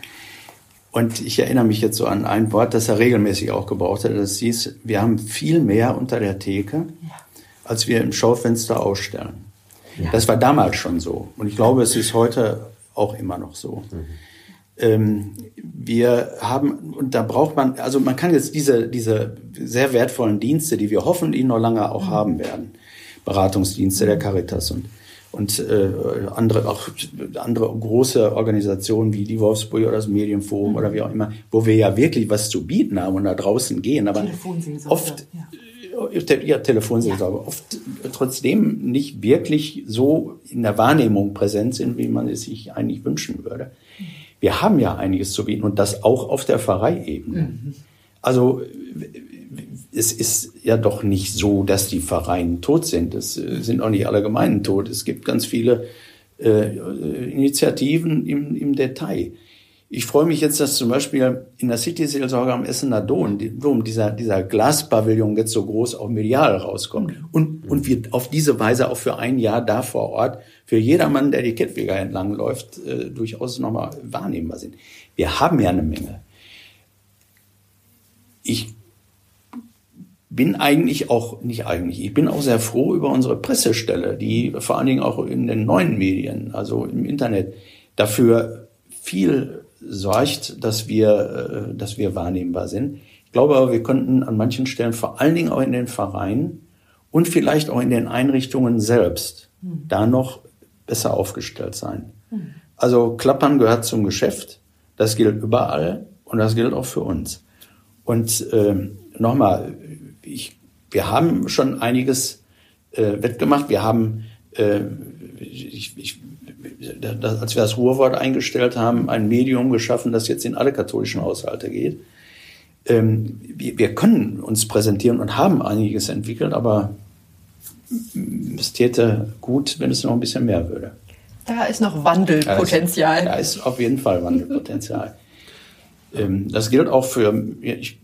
Und ich erinnere mich jetzt so an ein Wort, das er regelmäßig auch gebraucht hat. Das hieß, wir haben viel mehr unter der Theke, als wir im Schaufenster ausstellen. Ja. Das war damals schon so. Und ich glaube, es ist heute auch immer noch so. Mhm. Ähm, wir haben, und da braucht man, also man kann jetzt diese, diese sehr wertvollen Dienste, die wir hoffentlich noch lange auch mhm. haben werden, Beratungsdienste der Caritas und und äh, andere auch andere große Organisationen wie die Wolfsburg oder das Medienforum mhm. oder wie auch immer, wo wir ja wirklich was zu bieten haben und da draußen gehen, aber oft ja. Ja, Telefonseelsorge, ja. oft trotzdem nicht wirklich so in der Wahrnehmung präsent sind, wie man es sich eigentlich wünschen würde. Wir haben ja einiges zu bieten und das auch auf der Pfarreiebene. Mhm. Also es ist ja doch nicht so, dass die Vereine tot sind. Es äh, sind auch nicht alle Gemeinden tot. Es gibt ganz viele äh, Initiativen im, im Detail. Ich freue mich jetzt, dass zum Beispiel in der City-Seelsorge am Essener Dom, dieser, dieser Glaspavillon jetzt so groß auch medial rauskommt. Und, und wir auf diese Weise auch für ein Jahr da vor Ort für jedermann, der die Kettweger entlang läuft, äh, durchaus nochmal wahrnehmbar sind. Wir haben ja eine Menge. Ich bin eigentlich auch, nicht eigentlich, ich bin auch sehr froh über unsere Pressestelle, die vor allen Dingen auch in den neuen Medien, also im Internet, dafür viel sorgt, dass wir, äh, dass wir wahrnehmbar sind. Ich glaube aber, wir könnten an manchen Stellen, vor allen Dingen auch in den Vereinen und vielleicht auch in den Einrichtungen selbst, mhm. da noch besser aufgestellt sein. Mhm. Also Klappern gehört zum Geschäft. Das gilt überall und das gilt auch für uns. Und äh, nochmal, ich, wir haben schon einiges äh, wettgemacht. Wir haben, äh, ich, ich als wir das Ruhrwort eingestellt haben, ein Medium geschaffen, das jetzt in alle katholischen Haushalte geht. Ähm, wir, wir können uns präsentieren und haben einiges entwickelt, aber es täte gut, wenn es noch ein bisschen mehr würde. Da ist noch Wandelpotenzial. Da ist, da ist auf jeden Fall Wandelpotenzial. ähm, das gilt auch für, ich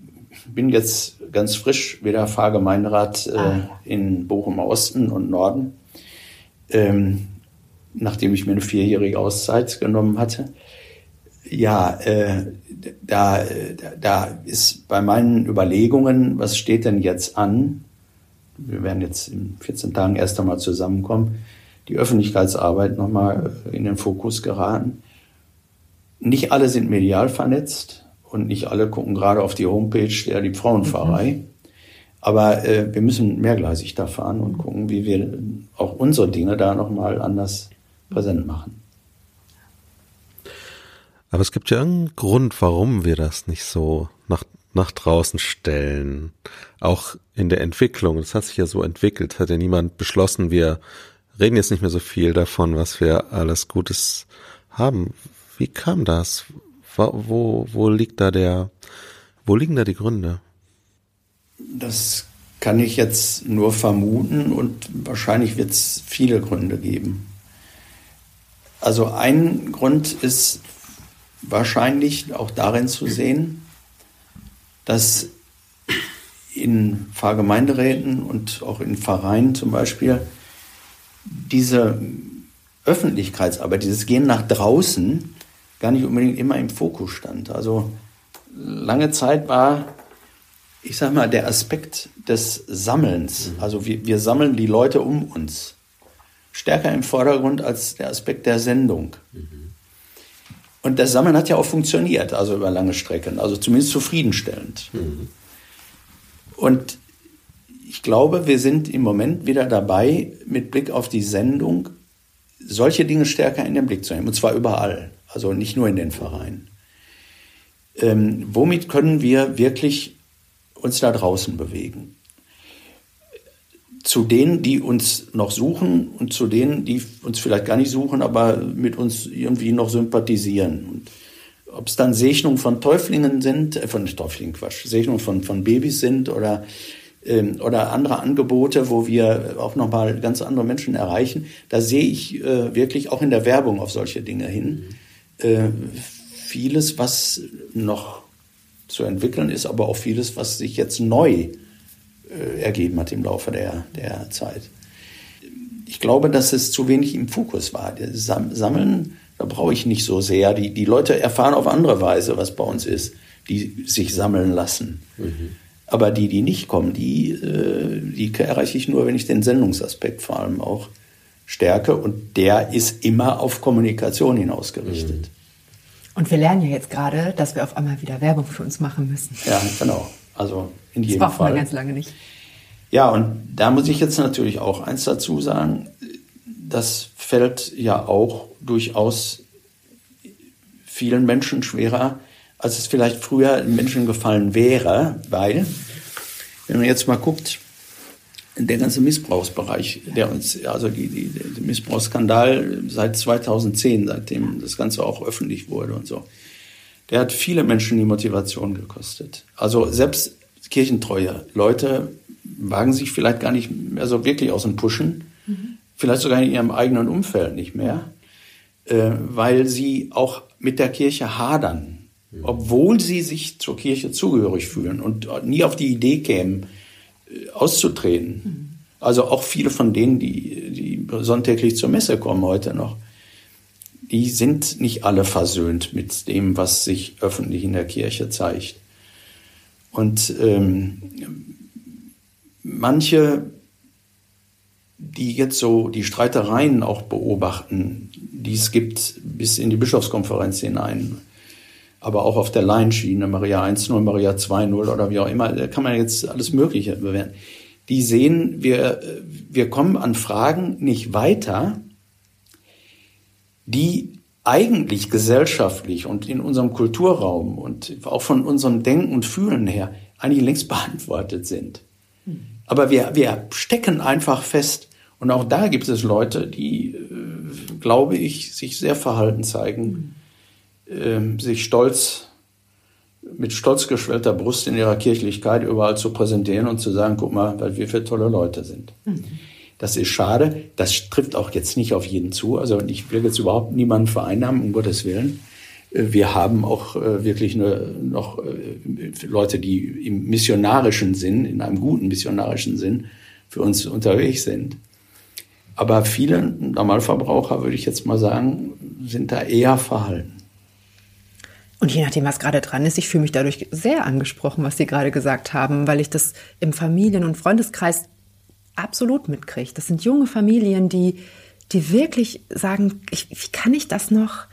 bin jetzt ganz frisch wieder Fahrgemeinderat äh, ah. in Bochum Osten und Norden, ähm, nachdem ich mir eine vierjährige Auszeit genommen hatte. Ja, äh, da, da ist bei meinen Überlegungen, was steht denn jetzt an? Wir werden jetzt in 14 Tagen erst einmal zusammenkommen, die Öffentlichkeitsarbeit nochmal in den Fokus geraten. Nicht alle sind medial vernetzt und nicht alle gucken gerade auf die Homepage der die Frauenfahrei. Mhm. Aber äh, wir müssen mehrgleisig da fahren und gucken, wie wir auch unsere Dinge da nochmal anders präsent machen. Aber es gibt ja einen Grund, warum wir das nicht so nach, nach draußen stellen. Auch in der Entwicklung. Das hat sich ja so entwickelt. Hat ja niemand beschlossen, wir reden jetzt nicht mehr so viel davon, was wir alles Gutes haben. Wie kam das? Wo, wo liegt da der, wo liegen da die Gründe? Das kann ich jetzt nur vermuten und wahrscheinlich wird es viele Gründe geben. Also ein Grund ist wahrscheinlich auch darin zu sehen, dass in Pfarrgemeinderäten und auch in Vereinen zum Beispiel diese Öffentlichkeitsarbeit, dieses Gehen nach draußen gar nicht unbedingt immer im Fokus stand. Also lange Zeit war, ich sag mal, der Aspekt des Sammelns, mhm. also wir, wir sammeln die Leute um uns, stärker im Vordergrund als der Aspekt der Sendung. Mhm. Und das Sammeln hat ja auch funktioniert, also über lange Strecken, also zumindest zufriedenstellend. Mhm. Und ich glaube, wir sind im Moment wieder dabei, mit Blick auf die Sendung solche Dinge stärker in den Blick zu nehmen, und zwar überall, also nicht nur in den Vereinen. Ähm, womit können wir wirklich uns da draußen bewegen? Zu denen, die uns noch suchen und zu denen, die uns vielleicht gar nicht suchen, aber mit uns irgendwie noch sympathisieren. ob es dann Segnungen von Täuflingen sind, äh, von Täuflingen Quatsch, Segnungen von, von Babys sind oder, ähm, oder andere Angebote, wo wir auch nochmal ganz andere Menschen erreichen, da sehe ich äh, wirklich auch in der Werbung auf solche Dinge hin. Äh, vieles, was noch zu entwickeln ist, aber auch vieles, was sich jetzt neu äh, ergeben hat im Laufe der, der Zeit. Ich glaube, dass es zu wenig im Fokus war. Das Sammeln, da brauche ich nicht so sehr. Die, die Leute erfahren auf andere Weise, was bei uns ist, die sich sammeln lassen. Mhm. Aber die, die nicht kommen, die, äh, die erreiche ich nur, wenn ich den Sendungsaspekt vor allem auch stärke. Und der ist immer auf Kommunikation hinausgerichtet. Mhm. Und wir lernen ja jetzt gerade, dass wir auf einmal wieder Werbung für uns machen müssen. Ja, genau. Also in jedem das Fall. Das ganz lange nicht. Ja, und da muss ich jetzt natürlich auch eins dazu sagen. Das fällt ja auch durchaus vielen Menschen schwerer, als es vielleicht früher Menschen gefallen wäre, weil, wenn man jetzt mal guckt, der ganze Missbrauchsbereich, der uns, also die, die, der Missbrauchsskandal seit 2010, seitdem das Ganze auch öffentlich wurde und so, der hat viele Menschen die Motivation gekostet. Also selbst kirchentreue Leute wagen sich vielleicht gar nicht mehr so wirklich aus dem Pushen, mhm. vielleicht sogar in ihrem eigenen Umfeld nicht mehr, äh, weil sie auch mit der Kirche hadern, mhm. obwohl sie sich zur Kirche zugehörig fühlen und nie auf die Idee kämen, äh, auszutreten. Mhm. Also auch viele von denen, die, die sonntäglich zur Messe kommen heute noch, die sind nicht alle versöhnt mit dem, was sich öffentlich in der Kirche zeigt. Und ähm, manche, die jetzt so die Streitereien auch beobachten, die es gibt bis in die Bischofskonferenz hinein, aber auch auf der Leinschiene, Maria 1.0, Maria 2.0 oder wie auch immer, da kann man jetzt alles Mögliche bewerten. Die sehen, wir, wir kommen an Fragen nicht weiter, die eigentlich gesellschaftlich und in unserem Kulturraum und auch von unserem Denken und Fühlen her eigentlich längst *laughs* beantwortet sind. Aber wir, wir stecken einfach fest. Und auch da gibt es Leute, die äh, glaube ich, sich sehr verhalten zeigen, äh, sich stolz, mit stolz geschwellter Brust in ihrer Kirchlichkeit überall zu präsentieren und zu sagen, guck mal, weil wir für tolle Leute sind. Mhm. Das ist schade. Das trifft auch jetzt nicht auf jeden zu. Also ich will jetzt überhaupt niemanden vereinnahmen, um Gottes Willen. Äh, wir haben auch äh, wirklich eine, noch äh, Leute, die im missionarischen Sinn, in einem guten missionarischen Sinn für uns unterwegs sind. Aber viele Normalverbraucher, würde ich jetzt mal sagen, sind da eher verhalten. Und je nachdem, was gerade dran ist, ich fühle mich dadurch sehr angesprochen, was Sie gerade gesagt haben, weil ich das im Familien- und Freundeskreis absolut mitkriege. Das sind junge Familien, die, die wirklich sagen, ich, wie kann ich das noch,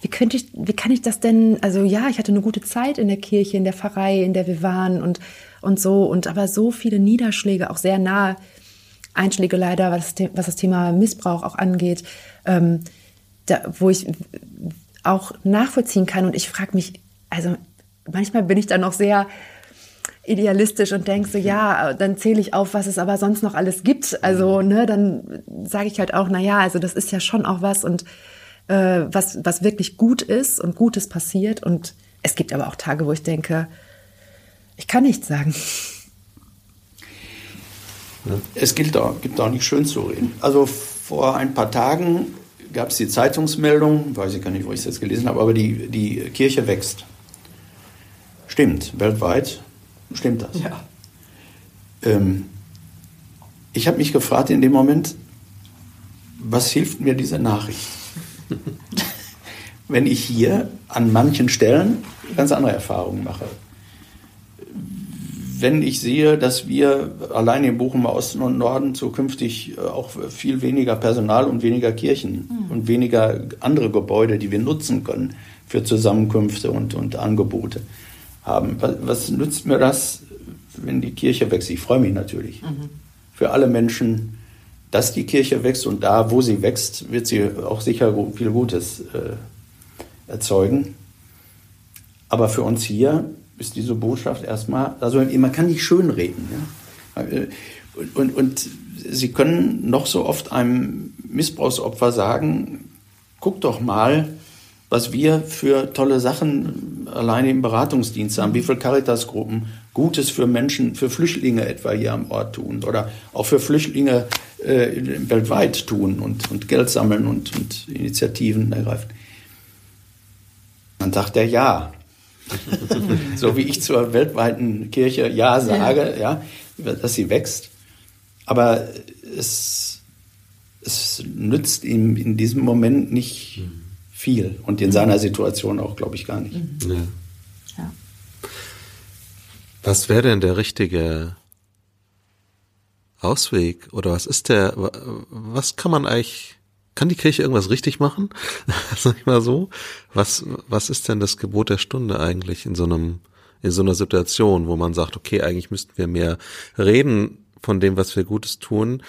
wie könnte ich, wie kann ich das denn, also ja, ich hatte eine gute Zeit in der Kirche, in der Pfarrei, in der wir waren und, und so, und aber so viele Niederschläge, auch sehr nahe Einschläge leider, was, was das Thema Missbrauch auch angeht, ähm, da, wo ich auch nachvollziehen kann und ich frage mich, also manchmal bin ich dann noch sehr, idealistisch und denkst so, ja, dann zähle ich auf, was es aber sonst noch alles gibt. Also, ne, dann sage ich halt auch, na ja, also das ist ja schon auch was und äh, was, was wirklich gut ist und Gutes passiert. Und es gibt aber auch Tage, wo ich denke, ich kann nichts sagen. Es gilt auch, gibt auch nicht schön zu reden. Also vor ein paar Tagen gab es die Zeitungsmeldung, weiß ich gar nicht, wo ich es jetzt gelesen habe, aber die, die Kirche wächst. Stimmt, weltweit Stimmt das? Ja. Ähm, ich habe mich gefragt in dem Moment, was hilft mir diese Nachricht? *laughs* Wenn ich hier an manchen Stellen ganz andere Erfahrungen mache. Wenn ich sehe, dass wir allein im Bochum Osten und Norden zukünftig äh, auch viel weniger Personal und weniger Kirchen mhm. und weniger andere Gebäude, die wir nutzen können für Zusammenkünfte und, und Angebote haben. Was, was nützt mir das, wenn die Kirche wächst? Ich freue mich natürlich. Mhm. Für alle Menschen, dass die Kirche wächst und da, wo sie wächst, wird sie auch sicher viel Gutes äh, erzeugen. Aber für uns hier ist diese Botschaft erstmal, also man kann nicht schönreden. Ja? Und, und, und Sie können noch so oft einem Missbrauchsopfer sagen, guck doch mal, was wir für tolle Sachen alleine im Beratungsdienst haben, wie viele Caritasgruppen Gutes für Menschen, für Flüchtlinge etwa hier am Ort tun oder auch für Flüchtlinge äh, weltweit tun und, und Geld sammeln und, und Initiativen ergreifen. Dann sagt er ja. *laughs* so wie ich zur weltweiten Kirche Ja sage, ja. ja, dass sie wächst. Aber es, es nützt ihm in diesem Moment nicht. Mhm viel und in seiner Situation auch, glaube ich, gar nicht. Mhm. Ja. ja. Was wäre denn der richtige Ausweg oder was ist der, was kann man eigentlich, kann die Kirche irgendwas richtig machen? *laughs* Sag ich mal so. Was, was ist denn das Gebot der Stunde eigentlich in so einem, in so einer Situation, wo man sagt, okay, eigentlich müssten wir mehr reden von dem, was wir Gutes tun.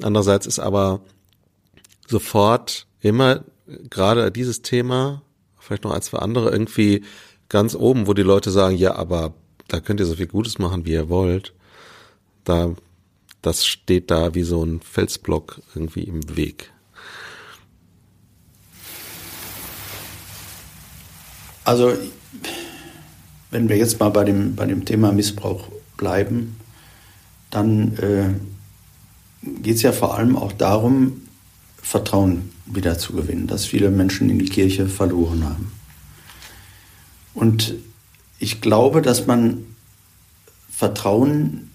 Andererseits ist aber sofort immer gerade dieses Thema, vielleicht noch ein, zwei andere, irgendwie ganz oben, wo die Leute sagen, ja, aber da könnt ihr so viel Gutes machen, wie ihr wollt. Da, das steht da wie so ein Felsblock irgendwie im Weg. Also, wenn wir jetzt mal bei dem, bei dem Thema Missbrauch bleiben, dann äh, geht es ja vor allem auch darum, Vertrauen wieder zu gewinnen, das viele Menschen in die Kirche verloren haben. Und ich glaube, dass man Vertrauen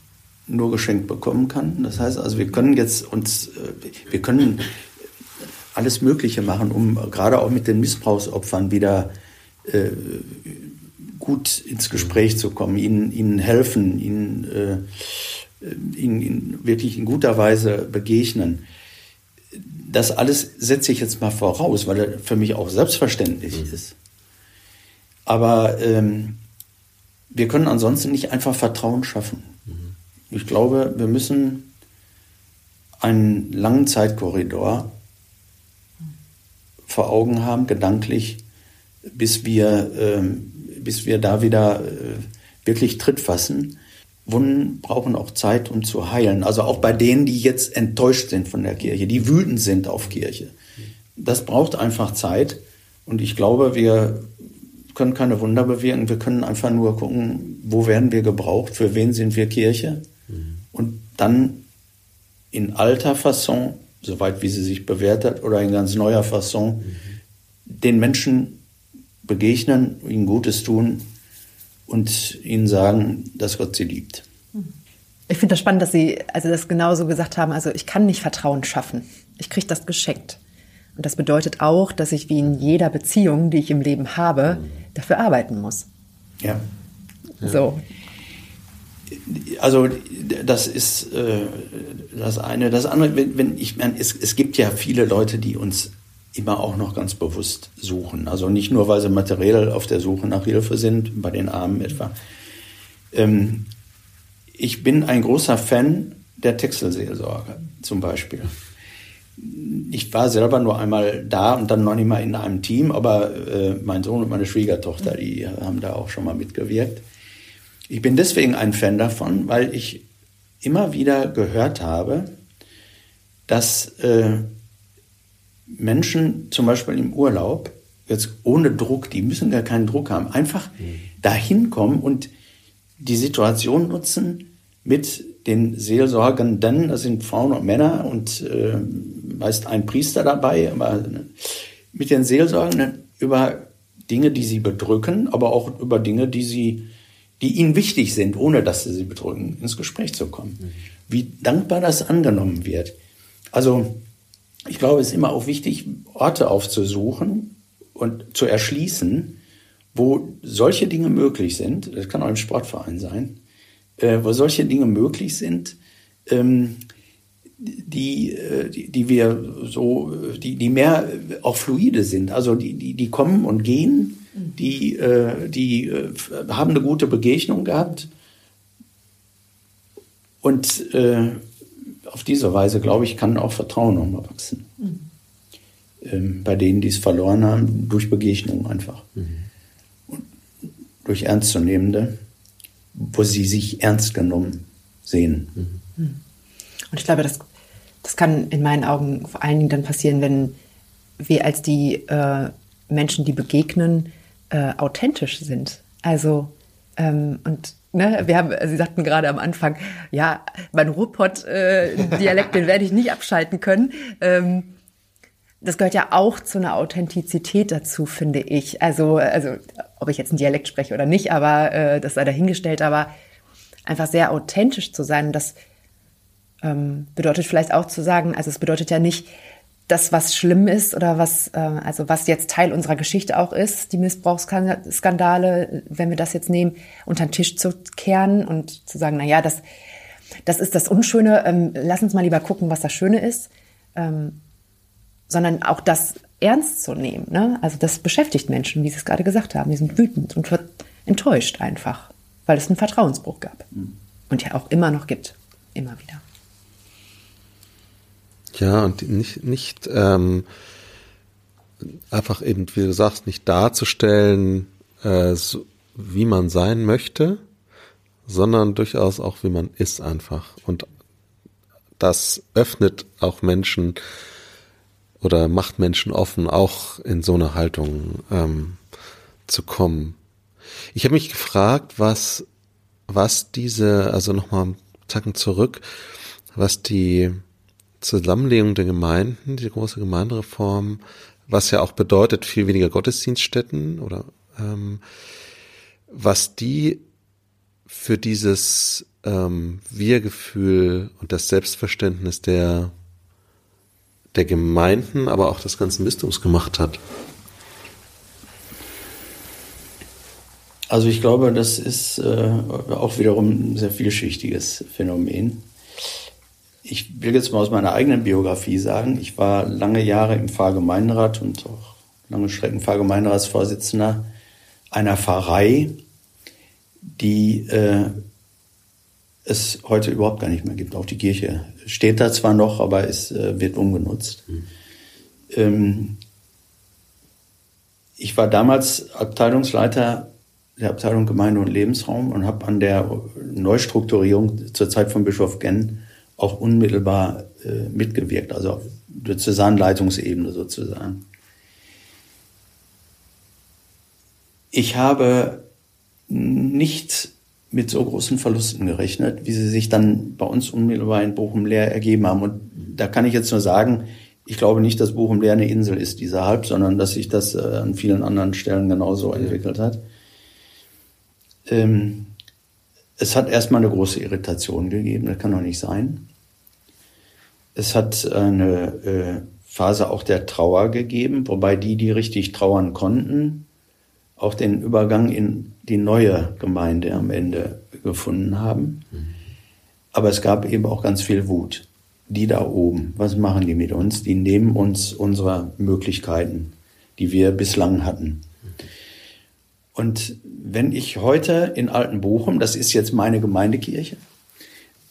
nur geschenkt bekommen kann. Das heißt also, wir können jetzt uns, äh, wir können alles Mögliche machen, um gerade auch mit den Missbrauchsopfern wieder äh, gut ins Gespräch zu kommen, ihnen, ihnen helfen, ihnen, äh, ihnen, ihnen wirklich in guter Weise begegnen das alles setze ich jetzt mal voraus, weil das für mich auch selbstverständlich mhm. ist. Aber ähm, wir können ansonsten nicht einfach Vertrauen schaffen. Mhm. Ich glaube, wir müssen einen langen Zeitkorridor vor Augen haben, gedanklich, bis wir, ähm, bis wir da wieder äh, wirklich Tritt fassen. Wunden brauchen auch Zeit, um zu heilen. Also auch bei denen, die jetzt enttäuscht sind von der Kirche, die wütend sind auf Kirche. Das braucht einfach Zeit. Und ich glaube, wir können keine Wunder bewirken. Wir können einfach nur gucken, wo werden wir gebraucht, für wen sind wir Kirche. Und dann in alter Fasson, soweit wie sie sich bewährt hat, oder in ganz neuer Fasson, den Menschen begegnen, ihnen Gutes tun und ihnen sagen, dass Gott sie liebt. Ich finde das spannend, dass Sie also das genauso gesagt haben. Also ich kann nicht Vertrauen schaffen. Ich kriege das geschenkt. Und das bedeutet auch, dass ich wie in jeder Beziehung, die ich im Leben habe, dafür arbeiten muss. Ja. So. Also das ist äh, das eine. Das andere, wenn, wenn ich meine, es, es gibt ja viele Leute, die uns immer auch noch ganz bewusst suchen. Also nicht nur, weil sie materiell auf der Suche nach Hilfe sind, bei den Armen etwa. Ähm, ich bin ein großer Fan der Texelseelsorge zum Beispiel. Ich war selber nur einmal da und dann noch nicht mal in einem Team, aber äh, mein Sohn und meine Schwiegertochter, die haben da auch schon mal mitgewirkt. Ich bin deswegen ein Fan davon, weil ich immer wieder gehört habe, dass äh, Menschen zum Beispiel im Urlaub, jetzt ohne Druck, die müssen gar keinen Druck haben, einfach mhm. dahin kommen und die Situation nutzen mit den Seelsorgenden, das sind Frauen und Männer und äh, meist ein Priester dabei, aber mit den Seelsorgenden über Dinge, die sie bedrücken, aber auch über Dinge, die sie, die ihnen wichtig sind, ohne dass sie sie bedrücken, ins Gespräch zu kommen. Mhm. Wie dankbar das angenommen wird. Also ich glaube, es ist immer auch wichtig, Orte aufzusuchen und zu erschließen, wo solche Dinge möglich sind. Das kann auch im Sportverein sein, äh, wo solche Dinge möglich sind, ähm, die, äh, die, die wir so, die, die mehr auch fluide sind. Also die, die, die kommen und gehen, die, äh, die äh, haben eine gute Begegnung gehabt. Und äh, auf diese Weise, glaube ich, kann auch Vertrauen nochmal wachsen. Mhm. Ähm, bei denen, die es verloren haben, durch Begegnung einfach. Mhm. Und durch Ernstzunehmende, wo sie sich ernst genommen sehen. Mhm. Und ich glaube, das, das kann in meinen Augen vor allen Dingen dann passieren, wenn wir als die äh, Menschen, die begegnen, äh, authentisch sind. Also, ähm, und Ne, wir haben, Sie sagten gerade am Anfang, ja, mein Ruhrpott-Dialekt, äh, den werde ich nicht abschalten können. Ähm, das gehört ja auch zu einer Authentizität dazu, finde ich. Also, also ob ich jetzt einen Dialekt spreche oder nicht, aber äh, das sei dahingestellt, aber einfach sehr authentisch zu sein. Das ähm, bedeutet vielleicht auch zu sagen, also es bedeutet ja nicht, das, was schlimm ist oder was, äh, also was jetzt Teil unserer Geschichte auch ist, die Missbrauchsskandale, wenn wir das jetzt nehmen, unter den Tisch zu kehren und zu sagen, na ja, das, das ist das Unschöne, ähm, lass uns mal lieber gucken, was das Schöne ist, ähm, sondern auch das ernst zu nehmen. Ne? Also das beschäftigt Menschen, wie Sie es gerade gesagt haben, die sind wütend und enttäuscht einfach, weil es einen Vertrauensbruch gab mhm. und ja auch immer noch gibt, immer wieder. Ja, und nicht, nicht ähm, einfach eben, wie du sagst, nicht darzustellen, äh, so, wie man sein möchte, sondern durchaus auch, wie man ist einfach. Und das öffnet auch Menschen oder macht Menschen offen, auch in so eine Haltung ähm, zu kommen. Ich habe mich gefragt, was, was diese, also nochmal einen Tacken zurück, was die Zusammenlegung der Gemeinden, die große Gemeindereform, was ja auch bedeutet viel weniger Gottesdienststätten oder ähm, was die für dieses ähm, Wir-Gefühl und das Selbstverständnis der der Gemeinden, aber auch des ganzen Bistums gemacht hat. Also ich glaube, das ist äh, auch wiederum ein sehr vielschichtiges Phänomen ich will jetzt mal aus meiner eigenen Biografie sagen, ich war lange Jahre im Pfarrgemeinderat und auch lange Strecken Pfarrgemeinderatsvorsitzender einer Pfarrei, die äh, es heute überhaupt gar nicht mehr gibt. Auch die Kirche steht da zwar noch, aber es äh, wird umgenutzt. Mhm. Ähm, ich war damals Abteilungsleiter der Abteilung Gemeinde und Lebensraum und habe an der Neustrukturierung zur Zeit von Bischof Genn auch unmittelbar äh, mitgewirkt, also Diözesanleitungsebene sozusagen. Ich habe nicht mit so großen Verlusten gerechnet, wie sie sich dann bei uns unmittelbar in Bochum leer ergeben haben. Und da kann ich jetzt nur sagen, ich glaube nicht, dass Bochum leer eine Insel ist, dieser Halb, sondern dass sich das äh, an vielen anderen Stellen genauso entwickelt hat. Ähm, es hat erstmal eine große Irritation gegeben, das kann doch nicht sein. Es hat eine äh, Phase auch der Trauer gegeben, wobei die, die richtig trauern konnten, auch den Übergang in die neue Gemeinde am Ende gefunden haben. Aber es gab eben auch ganz viel Wut. Die da oben, was machen die mit uns? Die nehmen uns unsere Möglichkeiten, die wir bislang hatten. Und wenn ich heute in Alten Bochum, das ist jetzt meine Gemeindekirche,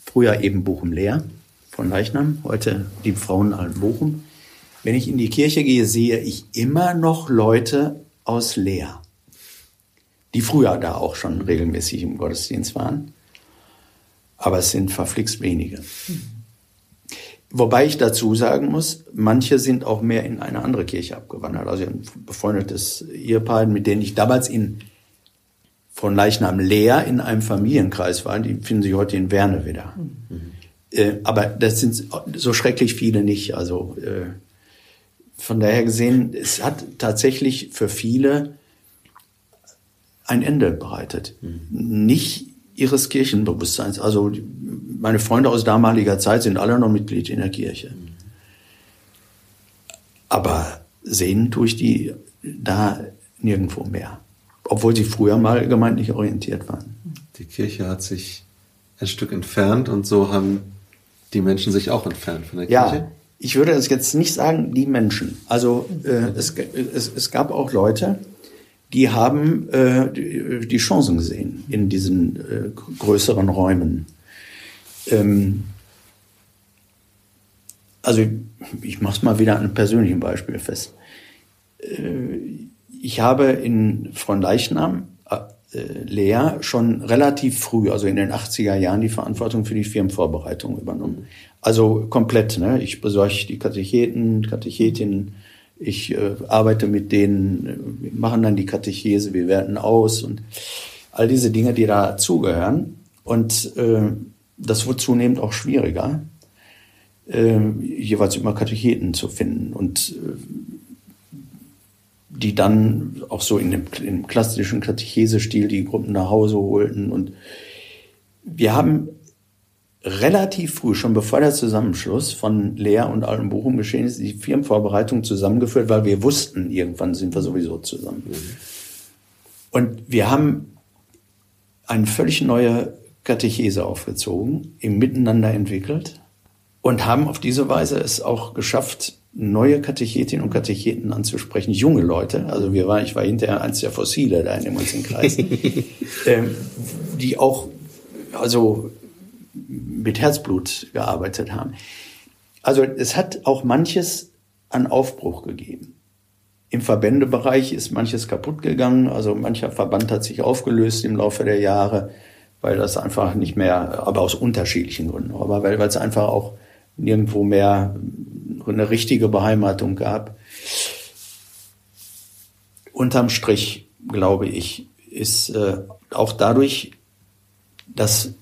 früher eben Bochum leer von Leichnam, heute die Frauen Alten Bochum, wenn ich in die Kirche gehe, sehe ich immer noch Leute aus Leer die früher da auch schon regelmäßig im Gottesdienst waren. Aber es sind verflixt wenige. Wobei ich dazu sagen muss, manche sind auch mehr in eine andere Kirche abgewandert. Also ein befreundetes Ehepaar, mit denen ich damals in von Leichnam leer in einem Familienkreis war, die finden sich heute in Werne wieder. Mhm. Äh, aber das sind so schrecklich viele nicht. Also äh, von daher gesehen, es hat tatsächlich für viele ein Ende bereitet. Mhm. Nicht ihres Kirchenbewusstseins. Also meine Freunde aus damaliger Zeit sind alle noch Mitglied in der Kirche. Aber sehen tue ich die da nirgendwo mehr. Obwohl sie früher mal gemeindlich orientiert waren. Die Kirche hat sich ein Stück entfernt und so haben die Menschen sich auch entfernt von der Kirche. Ja, ich würde es jetzt nicht sagen, die Menschen. Also äh, es, es, es gab auch Leute, die haben äh, die, die Chancen gesehen in diesen äh, größeren Räumen. Ähm, also ich mache es mal wieder an einem persönlichen Beispiel fest. Äh, ich habe in Fronleichnam äh, Lea schon relativ früh, also in den 80er Jahren, die Verantwortung für die Firmenvorbereitung übernommen. Also komplett. Ne? Ich besorge die Katecheten, Katechetinnen, ich äh, arbeite mit denen, wir machen dann die Katechese, wir werten aus und all diese Dinge, die dazugehören. Und äh, das wird zunehmend auch schwieriger, äh, jeweils immer Katecheten zu finden und äh, die dann auch so in dem, im klassischen Katechesestil die Gruppen nach Hause holten. Und wir haben relativ früh, schon bevor der Zusammenschluss von Leer und Alten Bochum geschehen ist, die Firmenvorbereitung zusammengeführt, weil wir wussten, irgendwann sind wir sowieso zusammen. Und wir haben eine völlig neue Katechese aufgezogen, im Miteinander entwickelt und haben auf diese Weise es auch geschafft, neue Katechetinnen und Katecheten anzusprechen, junge Leute. Also wir waren, ich war hinterher eins der Fossile da in dem ganzen Kreis, *laughs* ähm, die auch, also mit Herzblut gearbeitet haben. Also es hat auch manches an Aufbruch gegeben. Im Verbändebereich ist manches kaputt gegangen. Also mancher Verband hat sich aufgelöst im Laufe der Jahre, weil das einfach nicht mehr, aber aus unterschiedlichen Gründen, aber weil, weil es einfach auch nirgendwo mehr eine richtige Beheimatung gab. Unterm Strich, glaube ich, ist äh, auch dadurch, dass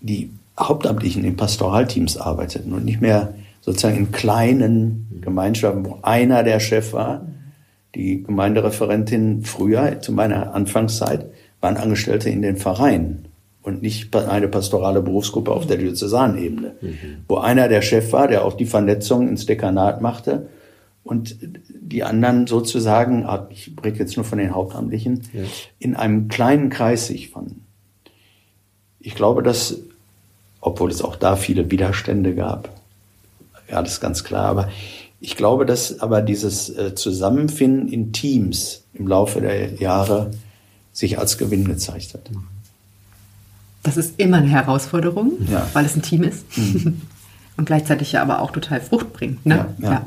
die Hauptamtlichen in Pastoralteams arbeiteten und nicht mehr sozusagen in kleinen Gemeinschaften, wo einer der Chef war. Die Gemeindereferentin früher, zu meiner Anfangszeit, waren Angestellte in den Vereinen und nicht eine pastorale Berufsgruppe auf der Diözesanebene, mhm. wo einer der Chef war, der auch die Vernetzung ins Dekanat machte und die anderen sozusagen, ah, ich rede jetzt nur von den Hauptamtlichen, ja. in einem kleinen Kreis sich fanden. Ich glaube, dass obwohl es auch da viele Widerstände gab. Ja, das ist ganz klar. Aber ich glaube, dass aber dieses äh, Zusammenfinden in Teams im Laufe der Jahre sich als Gewinn gezeigt hat. Das ist immer eine Herausforderung, ja. weil es ein Team ist. Mhm. *laughs* Und gleichzeitig ja aber auch total Frucht bringt. Ne? Ja, ja. ja.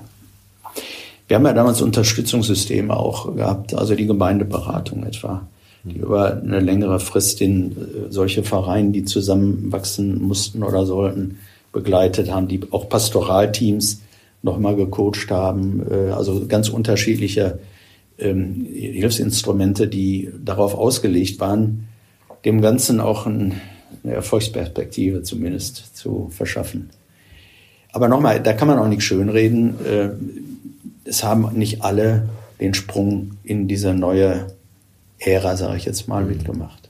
Wir haben ja damals Unterstützungssysteme auch gehabt, also die Gemeindeberatung etwa. Die über eine längere Frist den, äh, solche Vereine, die zusammenwachsen mussten oder sollten, begleitet haben, die auch Pastoralteams nochmal gecoacht haben, äh, also ganz unterschiedliche ähm, Hilfsinstrumente, die darauf ausgelegt waren, dem Ganzen auch ein, eine Erfolgsperspektive zumindest zu verschaffen. Aber nochmal, da kann man auch nicht schönreden. Äh, es haben nicht alle den Sprung in diese neue Ära, sage ich jetzt mal, mitgemacht.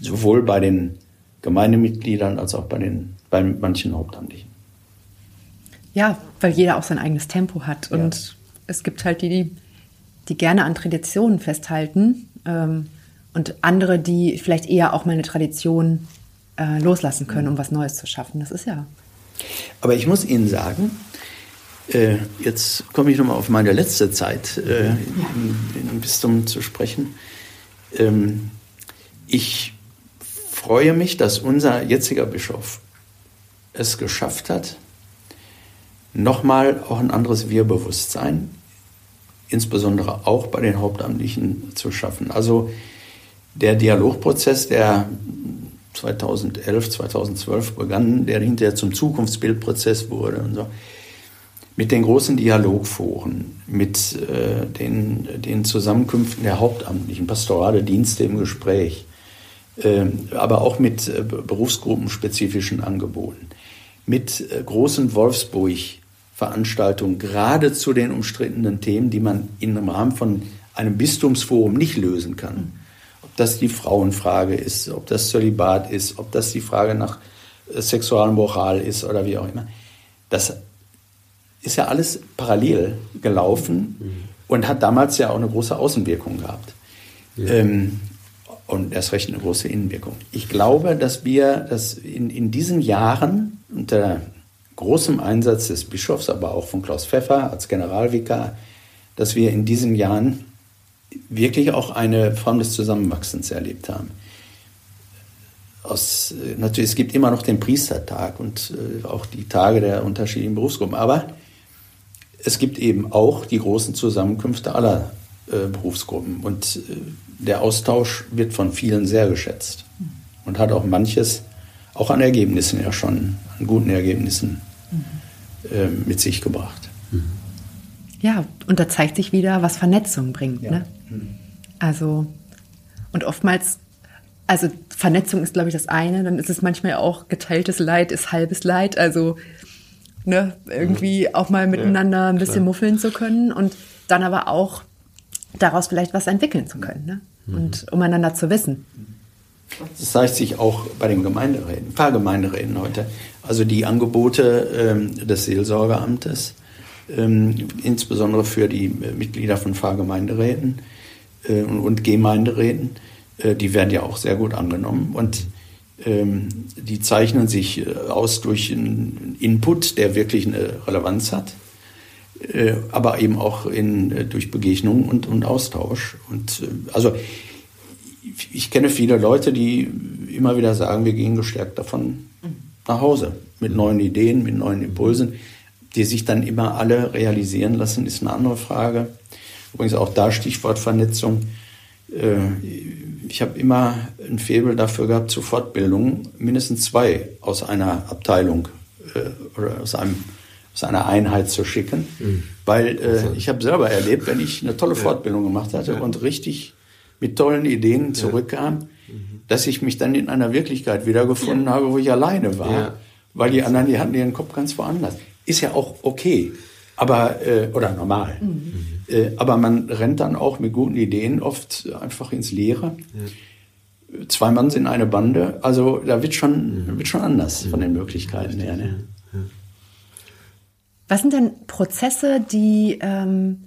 Sowohl bei den Gemeindemitgliedern als auch bei, den, bei manchen Hauptamtlichen. Ja, weil jeder auch sein eigenes Tempo hat. Und ja. es gibt halt die, die, die gerne an Traditionen festhalten ähm, und andere, die vielleicht eher auch mal eine Tradition äh, loslassen können, um was Neues zu schaffen. Das ist ja. Aber ich muss Ihnen sagen, äh, jetzt komme ich nochmal auf meine letzte Zeit äh, ja. im, im, Bistum zu sprechen. Ähm, ich freue mich, dass unser jetziger Bischof es geschafft hat, nochmal auch ein anderes Wir-Bewusstsein, insbesondere auch bei den Hauptamtlichen zu schaffen. Also der Dialogprozess, der 2011, 2012 begann, der hinterher zum Zukunftsbildprozess wurde und so, mit den großen Dialogforen, mit äh, den, den Zusammenkünften der Hauptamtlichen, pastorale Dienste im Gespräch, äh, aber auch mit äh, berufsgruppenspezifischen Angeboten, mit äh, großen Wolfsburg-Veranstaltungen, gerade zu den umstrittenen Themen, die man im Rahmen von einem Bistumsforum nicht lösen kann. Ob das die Frauenfrage ist, ob das Zölibat ist, ob das die Frage nach äh, Sexualmoral ist oder wie auch immer. Das ist ja alles parallel gelaufen mhm. und hat damals ja auch eine große Außenwirkung gehabt. Ja. Ähm, und erst recht eine große Innenwirkung. Ich glaube, dass wir das in, in diesen Jahren unter großem Einsatz des Bischofs, aber auch von Klaus Pfeffer als Generalvikar, dass wir in diesen Jahren wirklich auch eine Form des Zusammenwachsens erlebt haben. Aus, natürlich, es gibt immer noch den Priestertag und äh, auch die Tage der unterschiedlichen Berufsgruppen, aber es gibt eben auch die großen Zusammenkünfte aller äh, Berufsgruppen. Und äh, der Austausch wird von vielen sehr geschätzt und hat auch manches, auch an Ergebnissen ja schon, an guten Ergebnissen äh, mit sich gebracht. Ja, und da zeigt sich wieder, was Vernetzung bringt. Ja. Ne? Also, und oftmals, also Vernetzung ist, glaube ich, das eine, dann ist es manchmal auch geteiltes Leid ist halbes Leid. Also ne, irgendwie mhm. auch mal miteinander ein bisschen muffeln zu können und dann aber auch daraus vielleicht was entwickeln zu können ne? Mhm. und umeinander zu wissen. Das zeigt sich auch bei den Gemeinderäten, Pfarrgemeinderäten heute. Also die Angebote ähm, des Seelsorgeamtes, ähm, insbesondere für die äh, Mitglieder von Pfarrgemeinderäten äh, und, Gemeinderäten, äh, die werden ja auch sehr gut angenommen. Und die zeichnen sich äh, aus durch einen Input, der wirklich eine Relevanz hat, äh, aber eben auch in, äh, durch Begegnung und, und Austausch. Und also ich kenne viele Leute, die immer wieder sagen, wir gehen gestärkt davon nach Hause mit neuen Ideen, mit neuen Impulsen, die sich dann immer alle realisieren lassen, ist eine andere Frage. Übrigens auch da Stichwort Vernetzung ich habe immer ein Faible dafür gehabt, zu Fortbildungen mindestens zwei aus einer Abteilung äh, oder aus, einem, aus einer Einheit zu schicken. Mhm. Weil äh, ich habe selber erlebt, wenn ich eine tolle Fortbildung gemacht hatte ja. und richtig mit tollen Ideen zurückkam, ja. mhm. dass ich mich dann in einer Wirklichkeit wiedergefunden ja. habe, wo ich alleine war. Weil die anderen, die hatten ihren Kopf ganz woanders. Ist ja auch okay. Aber, äh, oder normal. Mhm. Äh, aber man rennt dann auch mit guten Ideen oft einfach ins Leere. Ja. Zwei Mann sind eine Bande, also da wird schon, mhm. wird schon anders von den Möglichkeiten her. Ne? Was sind denn Prozesse, die ähm,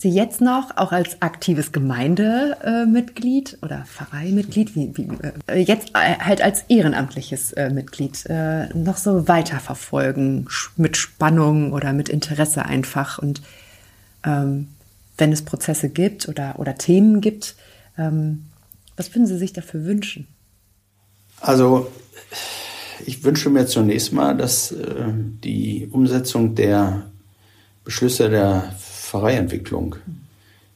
Sie jetzt noch auch als aktives Gemeindemitglied äh, oder Pfarreimitglied, wie, wie, äh, jetzt äh, halt als ehrenamtliches Mitglied noch so weiterverfolgen mit Spannung oder mit Interesse einfach und ähm, wenn es Prozesse gibt oder, oder Themen gibt, ähm, was würden Sie sich dafür wünschen? Also ich wünsche mir zunächst mal, dass äh, die Umsetzung der Beschlüsse der Pfarreientwicklung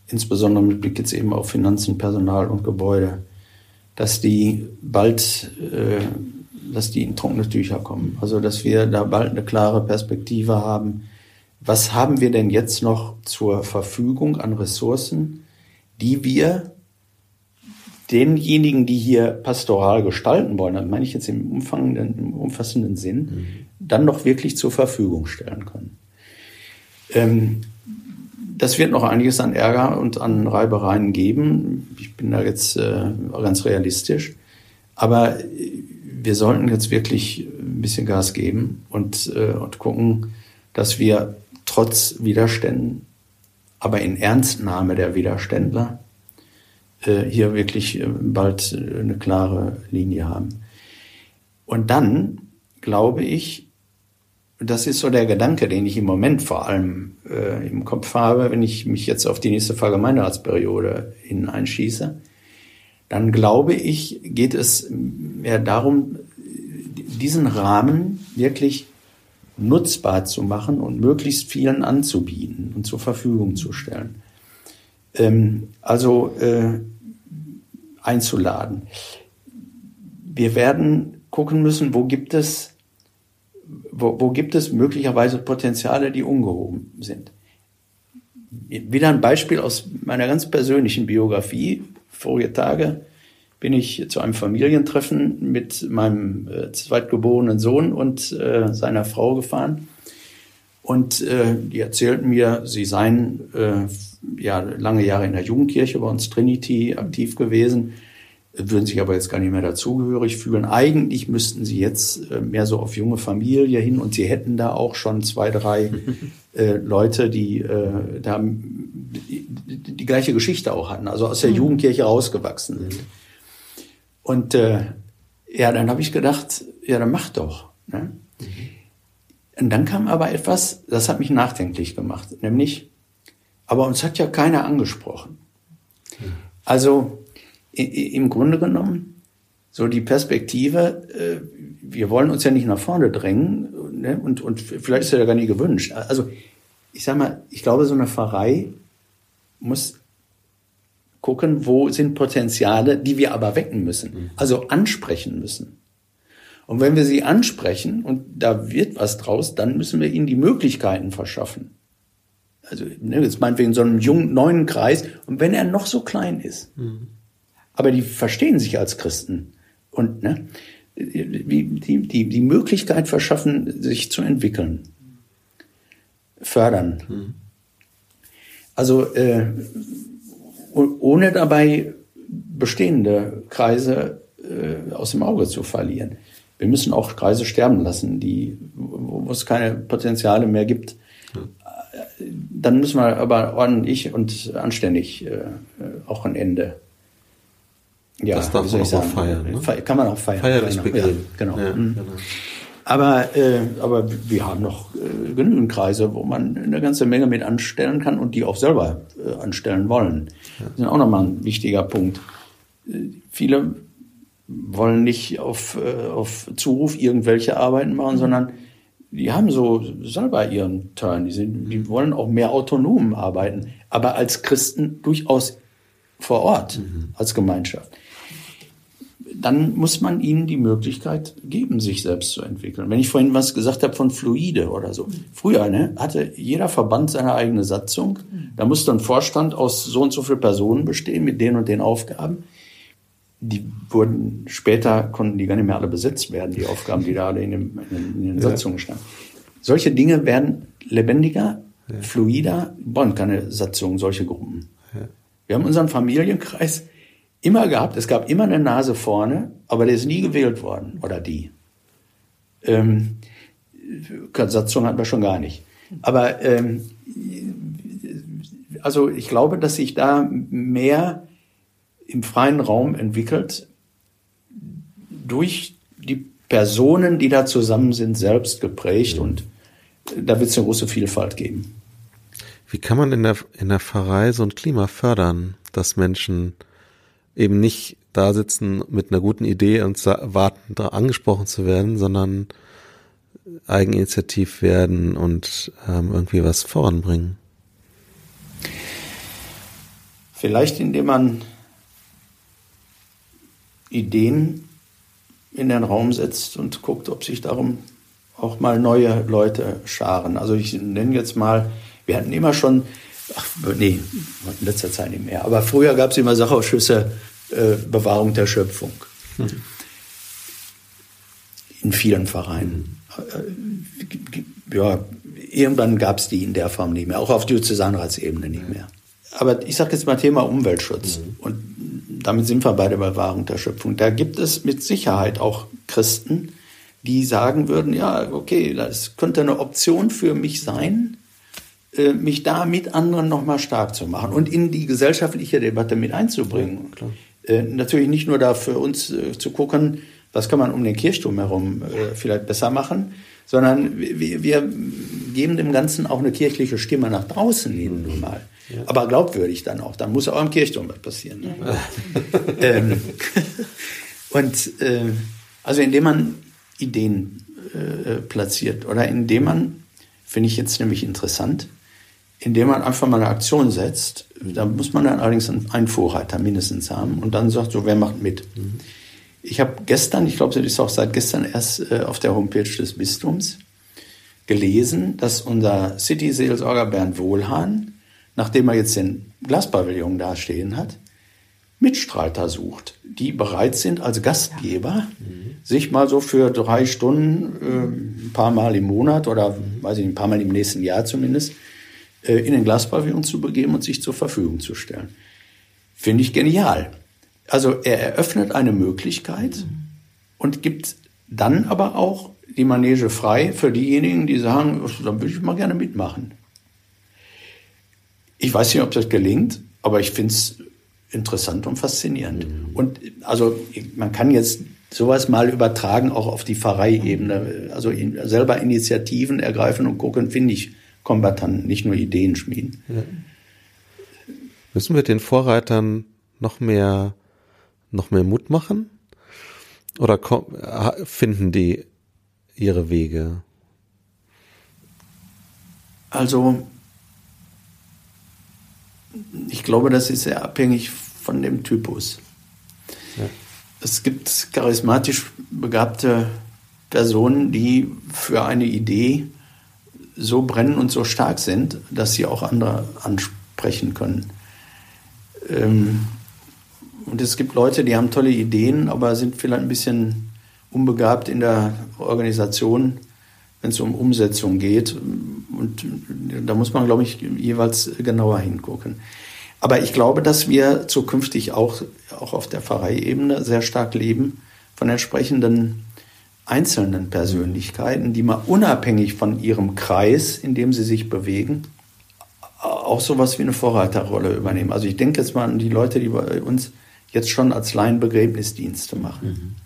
insbesondere mit Blick jetzt eben auf Finanzen, Personal und Gebäude, dass die bald, äh, dass die in trockene Tücher kommen. Also dass wir da bald eine klare Perspektive haben. Was haben wir denn jetzt noch zur Verfügung an Ressourcen, die wir denjenigen, die hier pastoral gestalten wollen, das meine ich jetzt im, Umfang, im umfassenden Sinn, mhm. dann noch wirklich zur Verfügung stellen können. Ähm, das wird noch einiges an Ärger und an Reibereien geben. Ich bin da jetzt äh, ganz realistisch. Aber wir sollten jetzt wirklich ein bisschen Gas geben und, äh, und gucken, dass wir trotz Widerständen, aber in Ernstnahme der Widerständler, äh, hier wirklich äh, bald äh, eine klare Linie haben. Und dann glaube ich, das ist so der Gedanke, den ich im Moment vor allem äh, im Kopf habe, wenn ich mich jetzt auf die nächste Vergemeinderatsperiode hineinschieße, dann glaube ich, geht es mehr darum, diesen Rahmen wirklich nutzbar zu machen und möglichst vielen anzubieten und zur Verfügung zu stellen. Ähm, also äh, einzuladen. Wir werden gucken müssen, wo gibt es wo, wo gibt es möglicherweise Potenziale, die ungehoben sind? Wieder ein Beispiel aus meiner ganz persönlichen Biografie. Vorige Tage bin ich zu einem Familientreffen mit meinem äh, zweitgeborenen Sohn und äh, seiner Frau gefahren. Und äh, die erzählten mir, sie seien äh, ja lange Jahre in der Jugendkirche bei uns Trinity aktiv gewesen würden sich aber jetzt gar nicht mehr dazugehörig fühlen. Eigentlich müssten sie jetzt äh, mehr so auf junge Familie hin und sie hätten da auch schon zwei, drei *laughs* äh, Leute, die äh, da die, die, die, gleiche Geschichte auch hatten, also aus der mhm. Jugendkirche rausgewachsen sind. Und äh, ja, dann habe ich gedacht, ja, dann mach doch. Ne? Mhm. Und dann kam aber etwas, das hat mich nachdenklich gemacht, nämlich, aber uns hat ja keiner angesprochen. Mhm. Also im Grunde genommen so die Perspektive, äh, wir wollen uns ja nicht nach vorne drängen ne? und, und vielleicht ist ja gar nicht gewünscht. Also ich sag mal, ich glaube, so eine Pfarrei muss gucken, wo sind Potenziale, die wir aber wecken müssen, mhm. also ansprechen müssen. Und wenn wir sie ansprechen und da wird was draus, dann müssen wir ihnen die Möglichkeiten verschaffen. Also ne, jetzt meinetwegen so einem jungen, neuen Kreis. Und wenn er noch so klein ist, mhm aber die verstehen sich als Christen und ne, die, die, die, die Möglichkeit verschaffen, sich zu entwickeln, fördern. Mhm. Also äh, ohne dabei bestehende Kreise äh, aus dem Auge zu verlieren. Wir müssen auch Kreise sterben lassen, die, wo es keine Potenziale mehr gibt. Dann müssen wir aber ordentlich und anständig äh, auch ein Ende ja, das darf man auch, auch feiern. Ne? Kann man auch feiern. Feierlich genau. Ja, genau. Ja, mhm. genau. Aber, äh, aber wir haben noch äh, genügend Kreise, wo man eine ganze Menge mit anstellen kann und die auch selber äh, anstellen wollen. Das ist auch nochmal ein wichtiger Punkt. Äh, viele wollen nicht auf, äh, auf Zuruf irgendwelche Arbeiten machen, mhm. sondern die haben so selber ihren Turn. Die, sind, die wollen auch mehr autonom arbeiten, aber als Christen durchaus vor Ort, mhm. als Gemeinschaft dann muss man ihnen die Möglichkeit geben, sich selbst zu entwickeln. Wenn ich vorhin was gesagt habe von Fluide oder so. Früher ne, hatte jeder Verband seine eigene Satzung. Da musste ein Vorstand aus so und so viel Personen bestehen mit den und den Aufgaben. Die wurden später, konnten die gar nicht mehr alle besetzt werden, die Aufgaben, die da alle in, dem, in, den, Satzungen standen. Solche Dinge werden lebendiger, fluider, wollen keine Satzungen, solche Gruppen. Wir haben unseren Familienkreis, immer gehabt. Es gab immer eine Nase vorne, aber der ist nie gewählt worden oder die. Ähm, Satzung hatten wir schon gar nicht. Aber ähm, also ich glaube, dass sich da mehr im freien Raum entwickelt durch die Personen, die da zusammen sind, selbst geprägt und da wird es eine große Vielfalt geben. Wie kann man in der, in der Pfarrei so ein Klima fördern, dass Menschen eben nicht da sitzen mit einer guten Idee und warten, da angesprochen zu werden, sondern eigeninitiativ werden und ähm, irgendwie was voranbringen. Vielleicht indem man Ideen in den Raum setzt und guckt, ob sich darum auch mal neue Leute scharen. Also ich nenne jetzt mal, wir hatten immer schon, ach nee, in letzter Zeit nicht mehr, aber früher gab es immer Sachausschüsse äh, Bewahrung der Schöpfung. Hm. In vielen Vereinen. Äh, ja, irgendwann gab es die in der Form nicht mehr, auch auf Diözesanratsebene nicht mehr. Aber ich sage jetzt mal Thema Umweltschutz. Mhm. Und damit sind wir bei der Bewahrung der Schöpfung. Da gibt es mit Sicherheit auch Christen, die sagen würden, ja, okay, das könnte eine Option für mich sein, äh, mich da mit anderen nochmal stark zu machen und in die gesellschaftliche Debatte mit einzubringen. Ja, äh, natürlich nicht nur da für uns äh, zu gucken, was kann man um den Kirchturm herum vielleicht besser machen, sondern wir, wir geben dem Ganzen auch eine kirchliche Stimme nach draußen hin nun mal. Ja. Aber glaubwürdig dann auch. Dann muss auch im Kirchturm was passieren. Ne? *laughs* ähm, *laughs* und äh, also indem man Ideen äh, platziert oder indem man, finde ich jetzt nämlich interessant, indem man einfach mal eine Aktion setzt, da muss man dann allerdings einen Vorreiter mindestens haben und dann sagt so, wer macht mit? Mhm. Ich habe gestern, ich glaube, das ist auch seit gestern erst äh, auf der Homepage des Bistums gelesen, dass unser City-Seelsorger Bernd Wohlhahn nachdem er jetzt den Glaspavillon da stehen hat, Mitstreiter sucht, die bereit sind, als Gastgeber mhm. sich mal so für drei Stunden, äh, ein paar Mal im Monat oder mhm. weiß ich ein paar Mal im nächsten Jahr zumindest, in den Glaspavillon zu begeben und sich zur Verfügung zu stellen. Finde ich genial. Also er eröffnet eine Möglichkeit mhm. und gibt dann aber auch die Manege frei für diejenigen, die sagen, da würde ich mal gerne mitmachen. Ich weiß nicht, ob das gelingt, aber ich finde es interessant und faszinierend. Mhm. Und also man kann jetzt sowas mal übertragen auch auf die Pfarreiebene. Also in, selber Initiativen ergreifen und gucken, finde ich Kombattanten, nicht nur Ideen schmieden. Ja. Müssen wir den Vorreitern noch mehr, noch mehr Mut machen? Oder finden die ihre Wege? Also ich glaube, das ist sehr abhängig von dem Typus. Ja. Es gibt charismatisch begabte Personen, die für eine Idee so brennen und so stark sind, dass sie auch andere ansprechen können. Ähm, und es gibt Leute, die haben tolle Ideen, aber sind vielleicht ein bisschen unbegabt in der Organisation wenn es um Umsetzung geht. Und da muss man, glaube ich, jeweils genauer hingucken. Aber ich glaube, dass wir zukünftig auch, auch auf der Pfarreiebene sehr stark leben von entsprechenden einzelnen Persönlichkeiten, die mal unabhängig von ihrem Kreis, in dem sie sich bewegen, auch sowas wie eine Vorreiterrolle übernehmen. Also ich denke jetzt mal an die Leute, die bei uns jetzt schon als Laien Begräbnisdienste machen. Mhm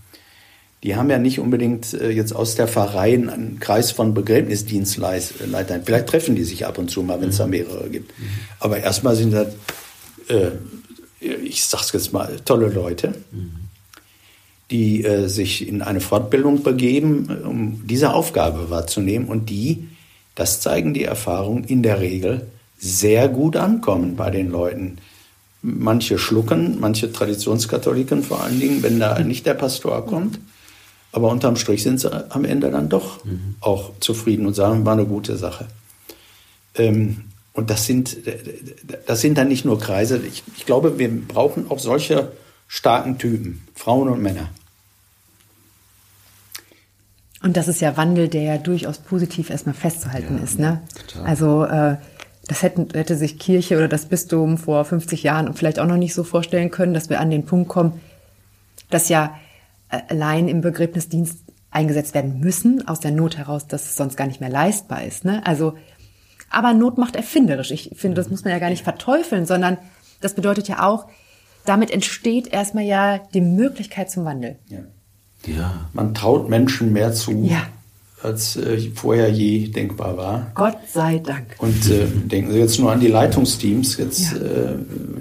die haben ja nicht unbedingt äh, jetzt aus der Pfarrei einen Kreis von Begräbnisdienstleitern. Vielleicht treffen die sich ab und zu mal, wenn es da mhm. mehrere gibt. Mhm. Aber erstmal sind das, äh, ich sag's jetzt mal, tolle Leute, mhm. Die äh, sich in eine Fortbildung begeben, um diese Aufgabe wahrzunehmen und die, das zeigen die Erfahrungen, in der Regel sehr gut ankommen bei den Leuten. Manche schlucken, manche Traditionskatholiken vor allen Dingen, wenn da nicht der Pastor kommt. Aber unterm Strich sind sie am Ende dann doch mhm. auch zufrieden und sagen, war eine gute Sache. Ähm, und das sind, das sind dann nicht nur Kreise. Ich, ich glaube, wir brauchen auch solche starken Typen, Frauen und Männer. Und das ist ja Wandel, der ja durchaus positiv erstmal festzuhalten ja, ist. Ne? Also äh, das hätten, hätte sich Kirche oder das Bistum vor 50 Jahren vielleicht auch noch nicht so vorstellen können, dass wir an den Punkt kommen, dass ja allein im Begräbnisdienst eingesetzt werden müssen, aus der Not heraus, dass es sonst gar nicht mehr leistbar ist. Ne? Also, aber Not macht erfinderisch. Ich finde, das muss man ja gar nicht verteufeln, sondern das bedeutet ja auch, damit entsteht erstmal ja die Möglichkeit zum Wandel. Ja. ja. Man traut Menschen mehr zu, ja. als äh, vorher je denkbar war. Gott sei Dank. Und äh, denken Sie jetzt nur an die Leitungsteams, jetzt, ja. Äh,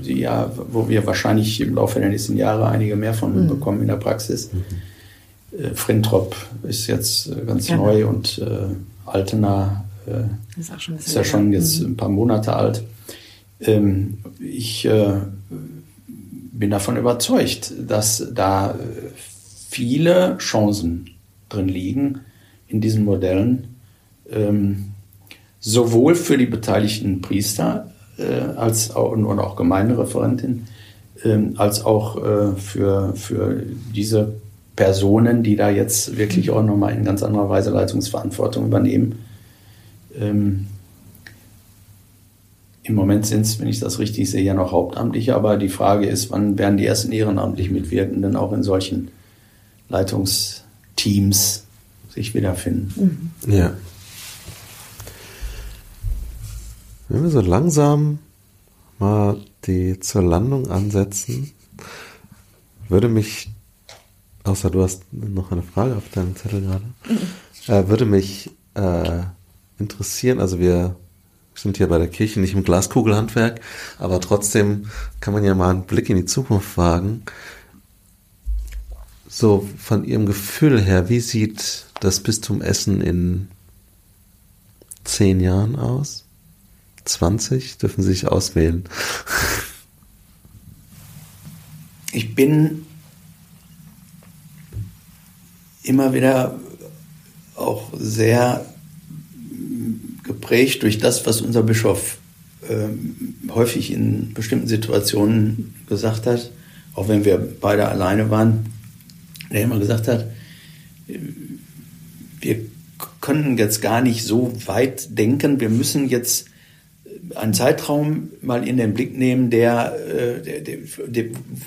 die ja, wo wir wahrscheinlich im Laufe der nächsten Jahre einige mehr von mhm. bekommen in der Praxis. Mhm. Äh, Frintrop ist jetzt äh, ganz genau. neu und äh, Altena äh, ist, ist, ja schon jetzt mhm. ein paar Monate alt. Ähm, ich äh, bin davon überzeugt, dass da viele Chancen drin liegen in diesen Modellen, ähm, sowohl für die beteiligten Priester äh, als auch, und auch Gemeindereferentin, ähm, als auch äh, für, für diese Personen, die da jetzt wirklich auch nochmal in ganz anderer Weise Leitungsverantwortung übernehmen. Ähm, Im Moment sind es, wenn ich das richtig sehe, ja noch Hauptamtliche, aber die Frage ist, wann werden die ersten ehrenamtlich Mitwirkenden auch in solchen Leitungsteams sich wiederfinden? Mhm. Ja. Wenn wir so langsam mal die zur Landung ansetzen, würde mich, außer du hast noch eine Frage auf deinem Zettel gerade, mhm. äh, würde mich äh, interessieren, also wir sind hier bei der Kirche nicht im Glaskugelhandwerk, aber trotzdem kann man ja mal einen Blick in die Zukunft wagen. So von Ihrem Gefühl her, wie sieht das Bistum Essen in zehn Jahren aus? 20 dürfen Sie sich auswählen. Ich bin immer wieder auch sehr geprägt durch das, was unser Bischof äh, häufig in bestimmten Situationen gesagt hat, auch wenn wir beide alleine waren, der immer gesagt hat, wir können jetzt gar nicht so weit denken, wir müssen jetzt einen Zeitraum mal in den Blick nehmen, der, äh, der, der, der,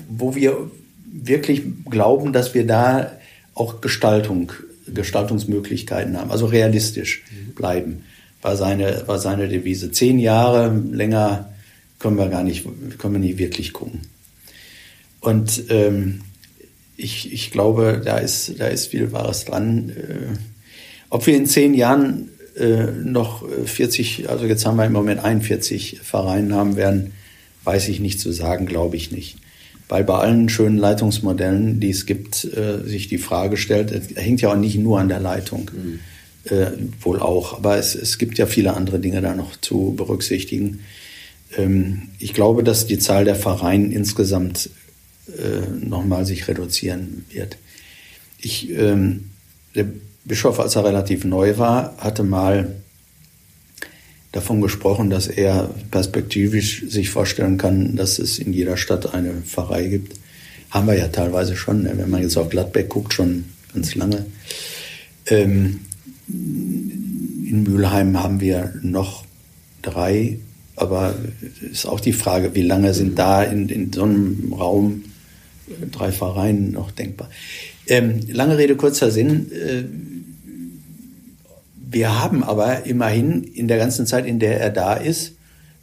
wo wir wirklich glauben, dass wir da auch Gestaltung, Gestaltungsmöglichkeiten haben, also realistisch bleiben, war seine, war seine Devise. Zehn Jahre länger können wir gar nicht, können wir nicht wirklich gucken. Und ähm, ich, ich glaube, da ist, da ist viel Wahres dran. Äh, ob wir in zehn Jahren äh, noch 40, also jetzt haben wir im Moment 41 Vereine haben werden, weiß ich nicht zu sagen, glaube ich nicht. Weil bei allen schönen Leitungsmodellen, die es gibt, äh, sich die Frage stellt, hängt ja auch nicht nur an der Leitung, mhm. Äh, wohl auch, aber es, es gibt ja viele andere Dinge da noch zu berücksichtigen. Ähm, ich glaube, dass die Zahl der Vereine insgesamt äh, nochmal sich reduzieren wird. Ich, ähm, der Bischof, als er relativ neu war, hatte mal davon gesprochen, dass er perspektivisch sich vorstellen kann, dass es in jeder Stadt eine Pfarrei gibt. Haben wir ja teilweise schon, ne? wenn man jetzt auf Gladbeck guckt, schon ganz lange. Ähm, in Mülheim haben wir noch drei, aber ist auch die Frage, wie lange sind da in, in so einem Raum drei Pfarreien noch denkbar. Ähm, lange Rede, kurzer Sinn. Äh, wir haben aber immerhin in der ganzen Zeit, in der er da ist,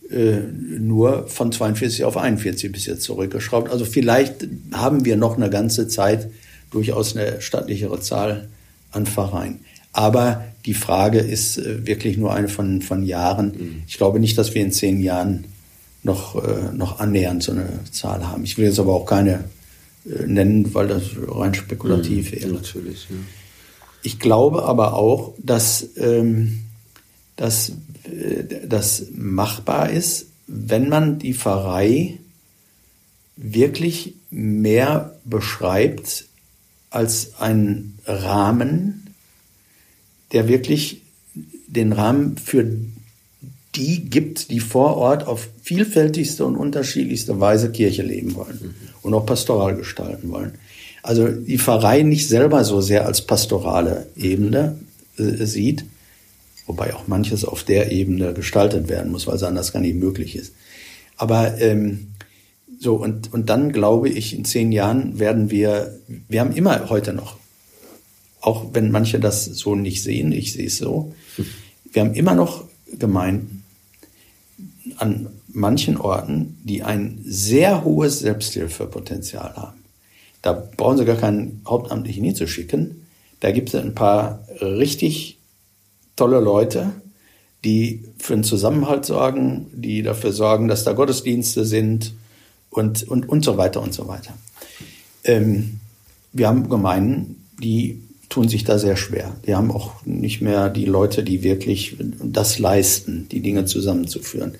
äh, nur von 42 auf 41 bis jetzt zurückgeschraubt. Also vielleicht haben wir noch eine ganze Zeit durchaus eine stattlichere Zahl an Vereinen. Aber die Frage ist äh, wirklich nur eine von, von Jahren. Mhm. Ich glaube nicht, dass wir in zehn Jahren noch, äh, noch annähernd so eine Zahl haben. Ich will jetzt aber auch keine nennen, weil das rein spekulativ mhm, wäre. Natürlich, ja. Ich glaube aber auch, dass, ähm, dass äh, das machbar ist, wenn man die Pfarrei wirklich mehr beschreibt als einen Rahmen, der wirklich den Rahmen für die gibt, die vor Ort auf vielfältigste und unterschiedlichste Weise Kirche leben wollen mhm. und auch pastoral gestalten wollen. Also die Pfarrei nicht selber so sehr als pastorale Ebene äh, sieht, wobei auch manches auf der Ebene gestaltet werden muss, weil es anders gar nicht möglich ist. Aber ähm, so, und, und dann glaube ich, in zehn Jahren werden wir, wir haben immer heute noch, auch wenn manche das so nicht sehen, ich sehe es so, wir haben immer noch Gemeinden an manchen Orten, die ein sehr hohes Selbsthilfepotenzial haben. Da brauchen Sie gar keinen Hauptamtlichen hinzuschicken. Da gibt es ein paar richtig tolle Leute, die für den Zusammenhalt sorgen, die dafür sorgen, dass da Gottesdienste sind und, und, und so weiter und so weiter. Ähm, wir haben Gemeinden, die tun sich da sehr schwer. Die haben auch nicht mehr die Leute, die wirklich das leisten, die Dinge zusammenzuführen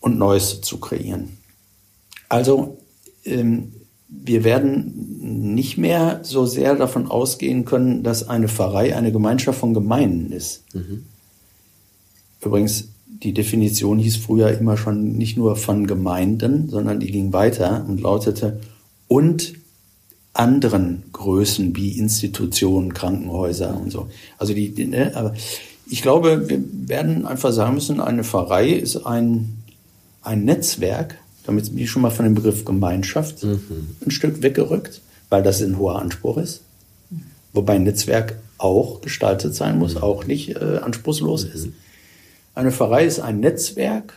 und Neues zu kreieren. Also ähm, wir werden nicht mehr so sehr davon ausgehen können, dass eine Pfarrei eine Gemeinschaft von Gemeinden ist. Mhm. Übrigens, die Definition hieß früher immer schon nicht nur von Gemeinden, sondern die ging weiter und lautete und anderen Größen wie Institutionen, Krankenhäuser und so. Also die, ne, aber ich glaube, wir werden einfach sagen müssen, eine Pfarrei ist ein, ein Netzwerk, damit bin ich schon mal von dem Begriff Gemeinschaft mhm. ein Stück weggerückt, weil das ein hoher Anspruch ist. Wobei ein Netzwerk auch gestaltet sein muss, mhm. auch nicht äh, anspruchslos mhm. ist. Eine Pfarrei ist ein Netzwerk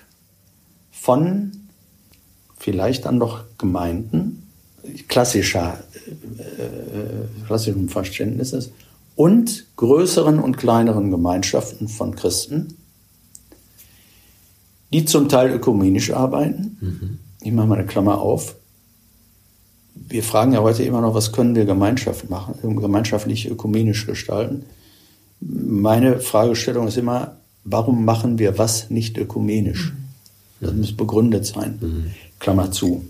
von vielleicht dann noch Gemeinden, klassischer, äh, äh, klassischem Verständnisses, und größeren und kleineren Gemeinschaften von Christen, die zum Teil ökumenisch arbeiten. Mhm. Ich mache mal eine Klammer auf. Wir fragen ja heute immer noch, was können wir Gemeinschaft machen, gemeinschaftlich ökumenisch gestalten. Meine Fragestellung ist immer, warum machen wir was nicht ökumenisch? Mhm. Das muss begründet sein. Mhm. Klammer zu.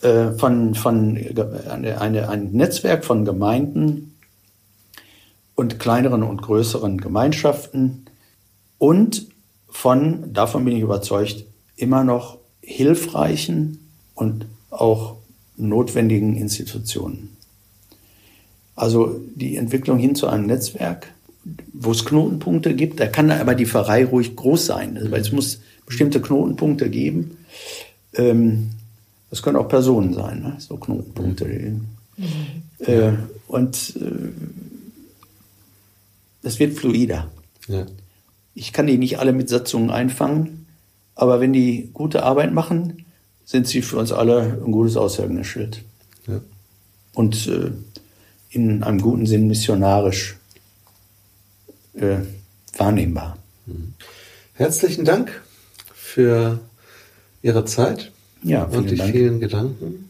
Äh, von, von eine, eine, ein Netzwerk von Gemeinden und kleineren und größeren Gemeinschaften und von, davon bin ich überzeugt, immer noch hilfreichen und auch notwendigen Institutionen. Also die Entwicklung hin zu einem Netzwerk, wo es Knotenpunkte gibt, da kann aber die Pfarrei ruhig groß sein. Also, weil es muss bestimmte Knotenpunkte geben. Ähm, das können auch Personen sein, ne? so Knotenpunkte. Mhm. Äh, und äh, es wird fluider. Ja. Ich kann die nicht alle mit Satzungen einfangen, aber wenn die gute Arbeit machen, sind sie für uns alle ein gutes Aushängeschild. Ja. Und äh, in einem guten Sinn missionarisch äh, wahrnehmbar. Mhm. Herzlichen Dank für Ihre Zeit ja, und die Dank. vielen Gedanken.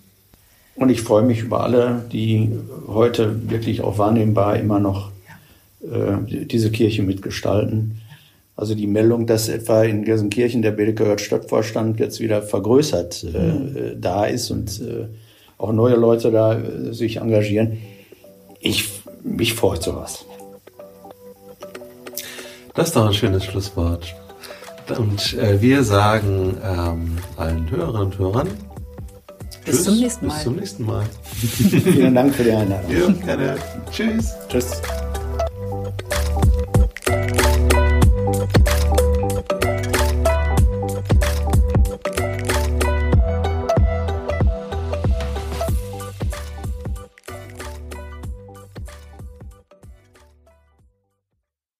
Und ich freue mich über alle, die heute wirklich auch wahrnehmbar immer noch äh, diese Kirche mitgestalten. Also die Meldung, dass etwa in Gelsenkirchen der Bildegehört Stadtvorstand jetzt wieder vergrößert äh, mhm. äh, da ist und äh, auch neue Leute da äh, sich engagieren. Ich, mich freut sowas. Das ist doch ein schönes Schlusswort. Und äh, wir sagen ähm, allen Hörerinnen und Hörern bis zum nächsten Mal. Bis zum nächsten Mal. Vielen Dank für die Einladung. Ja, gerne. Tschüss. Tschüss.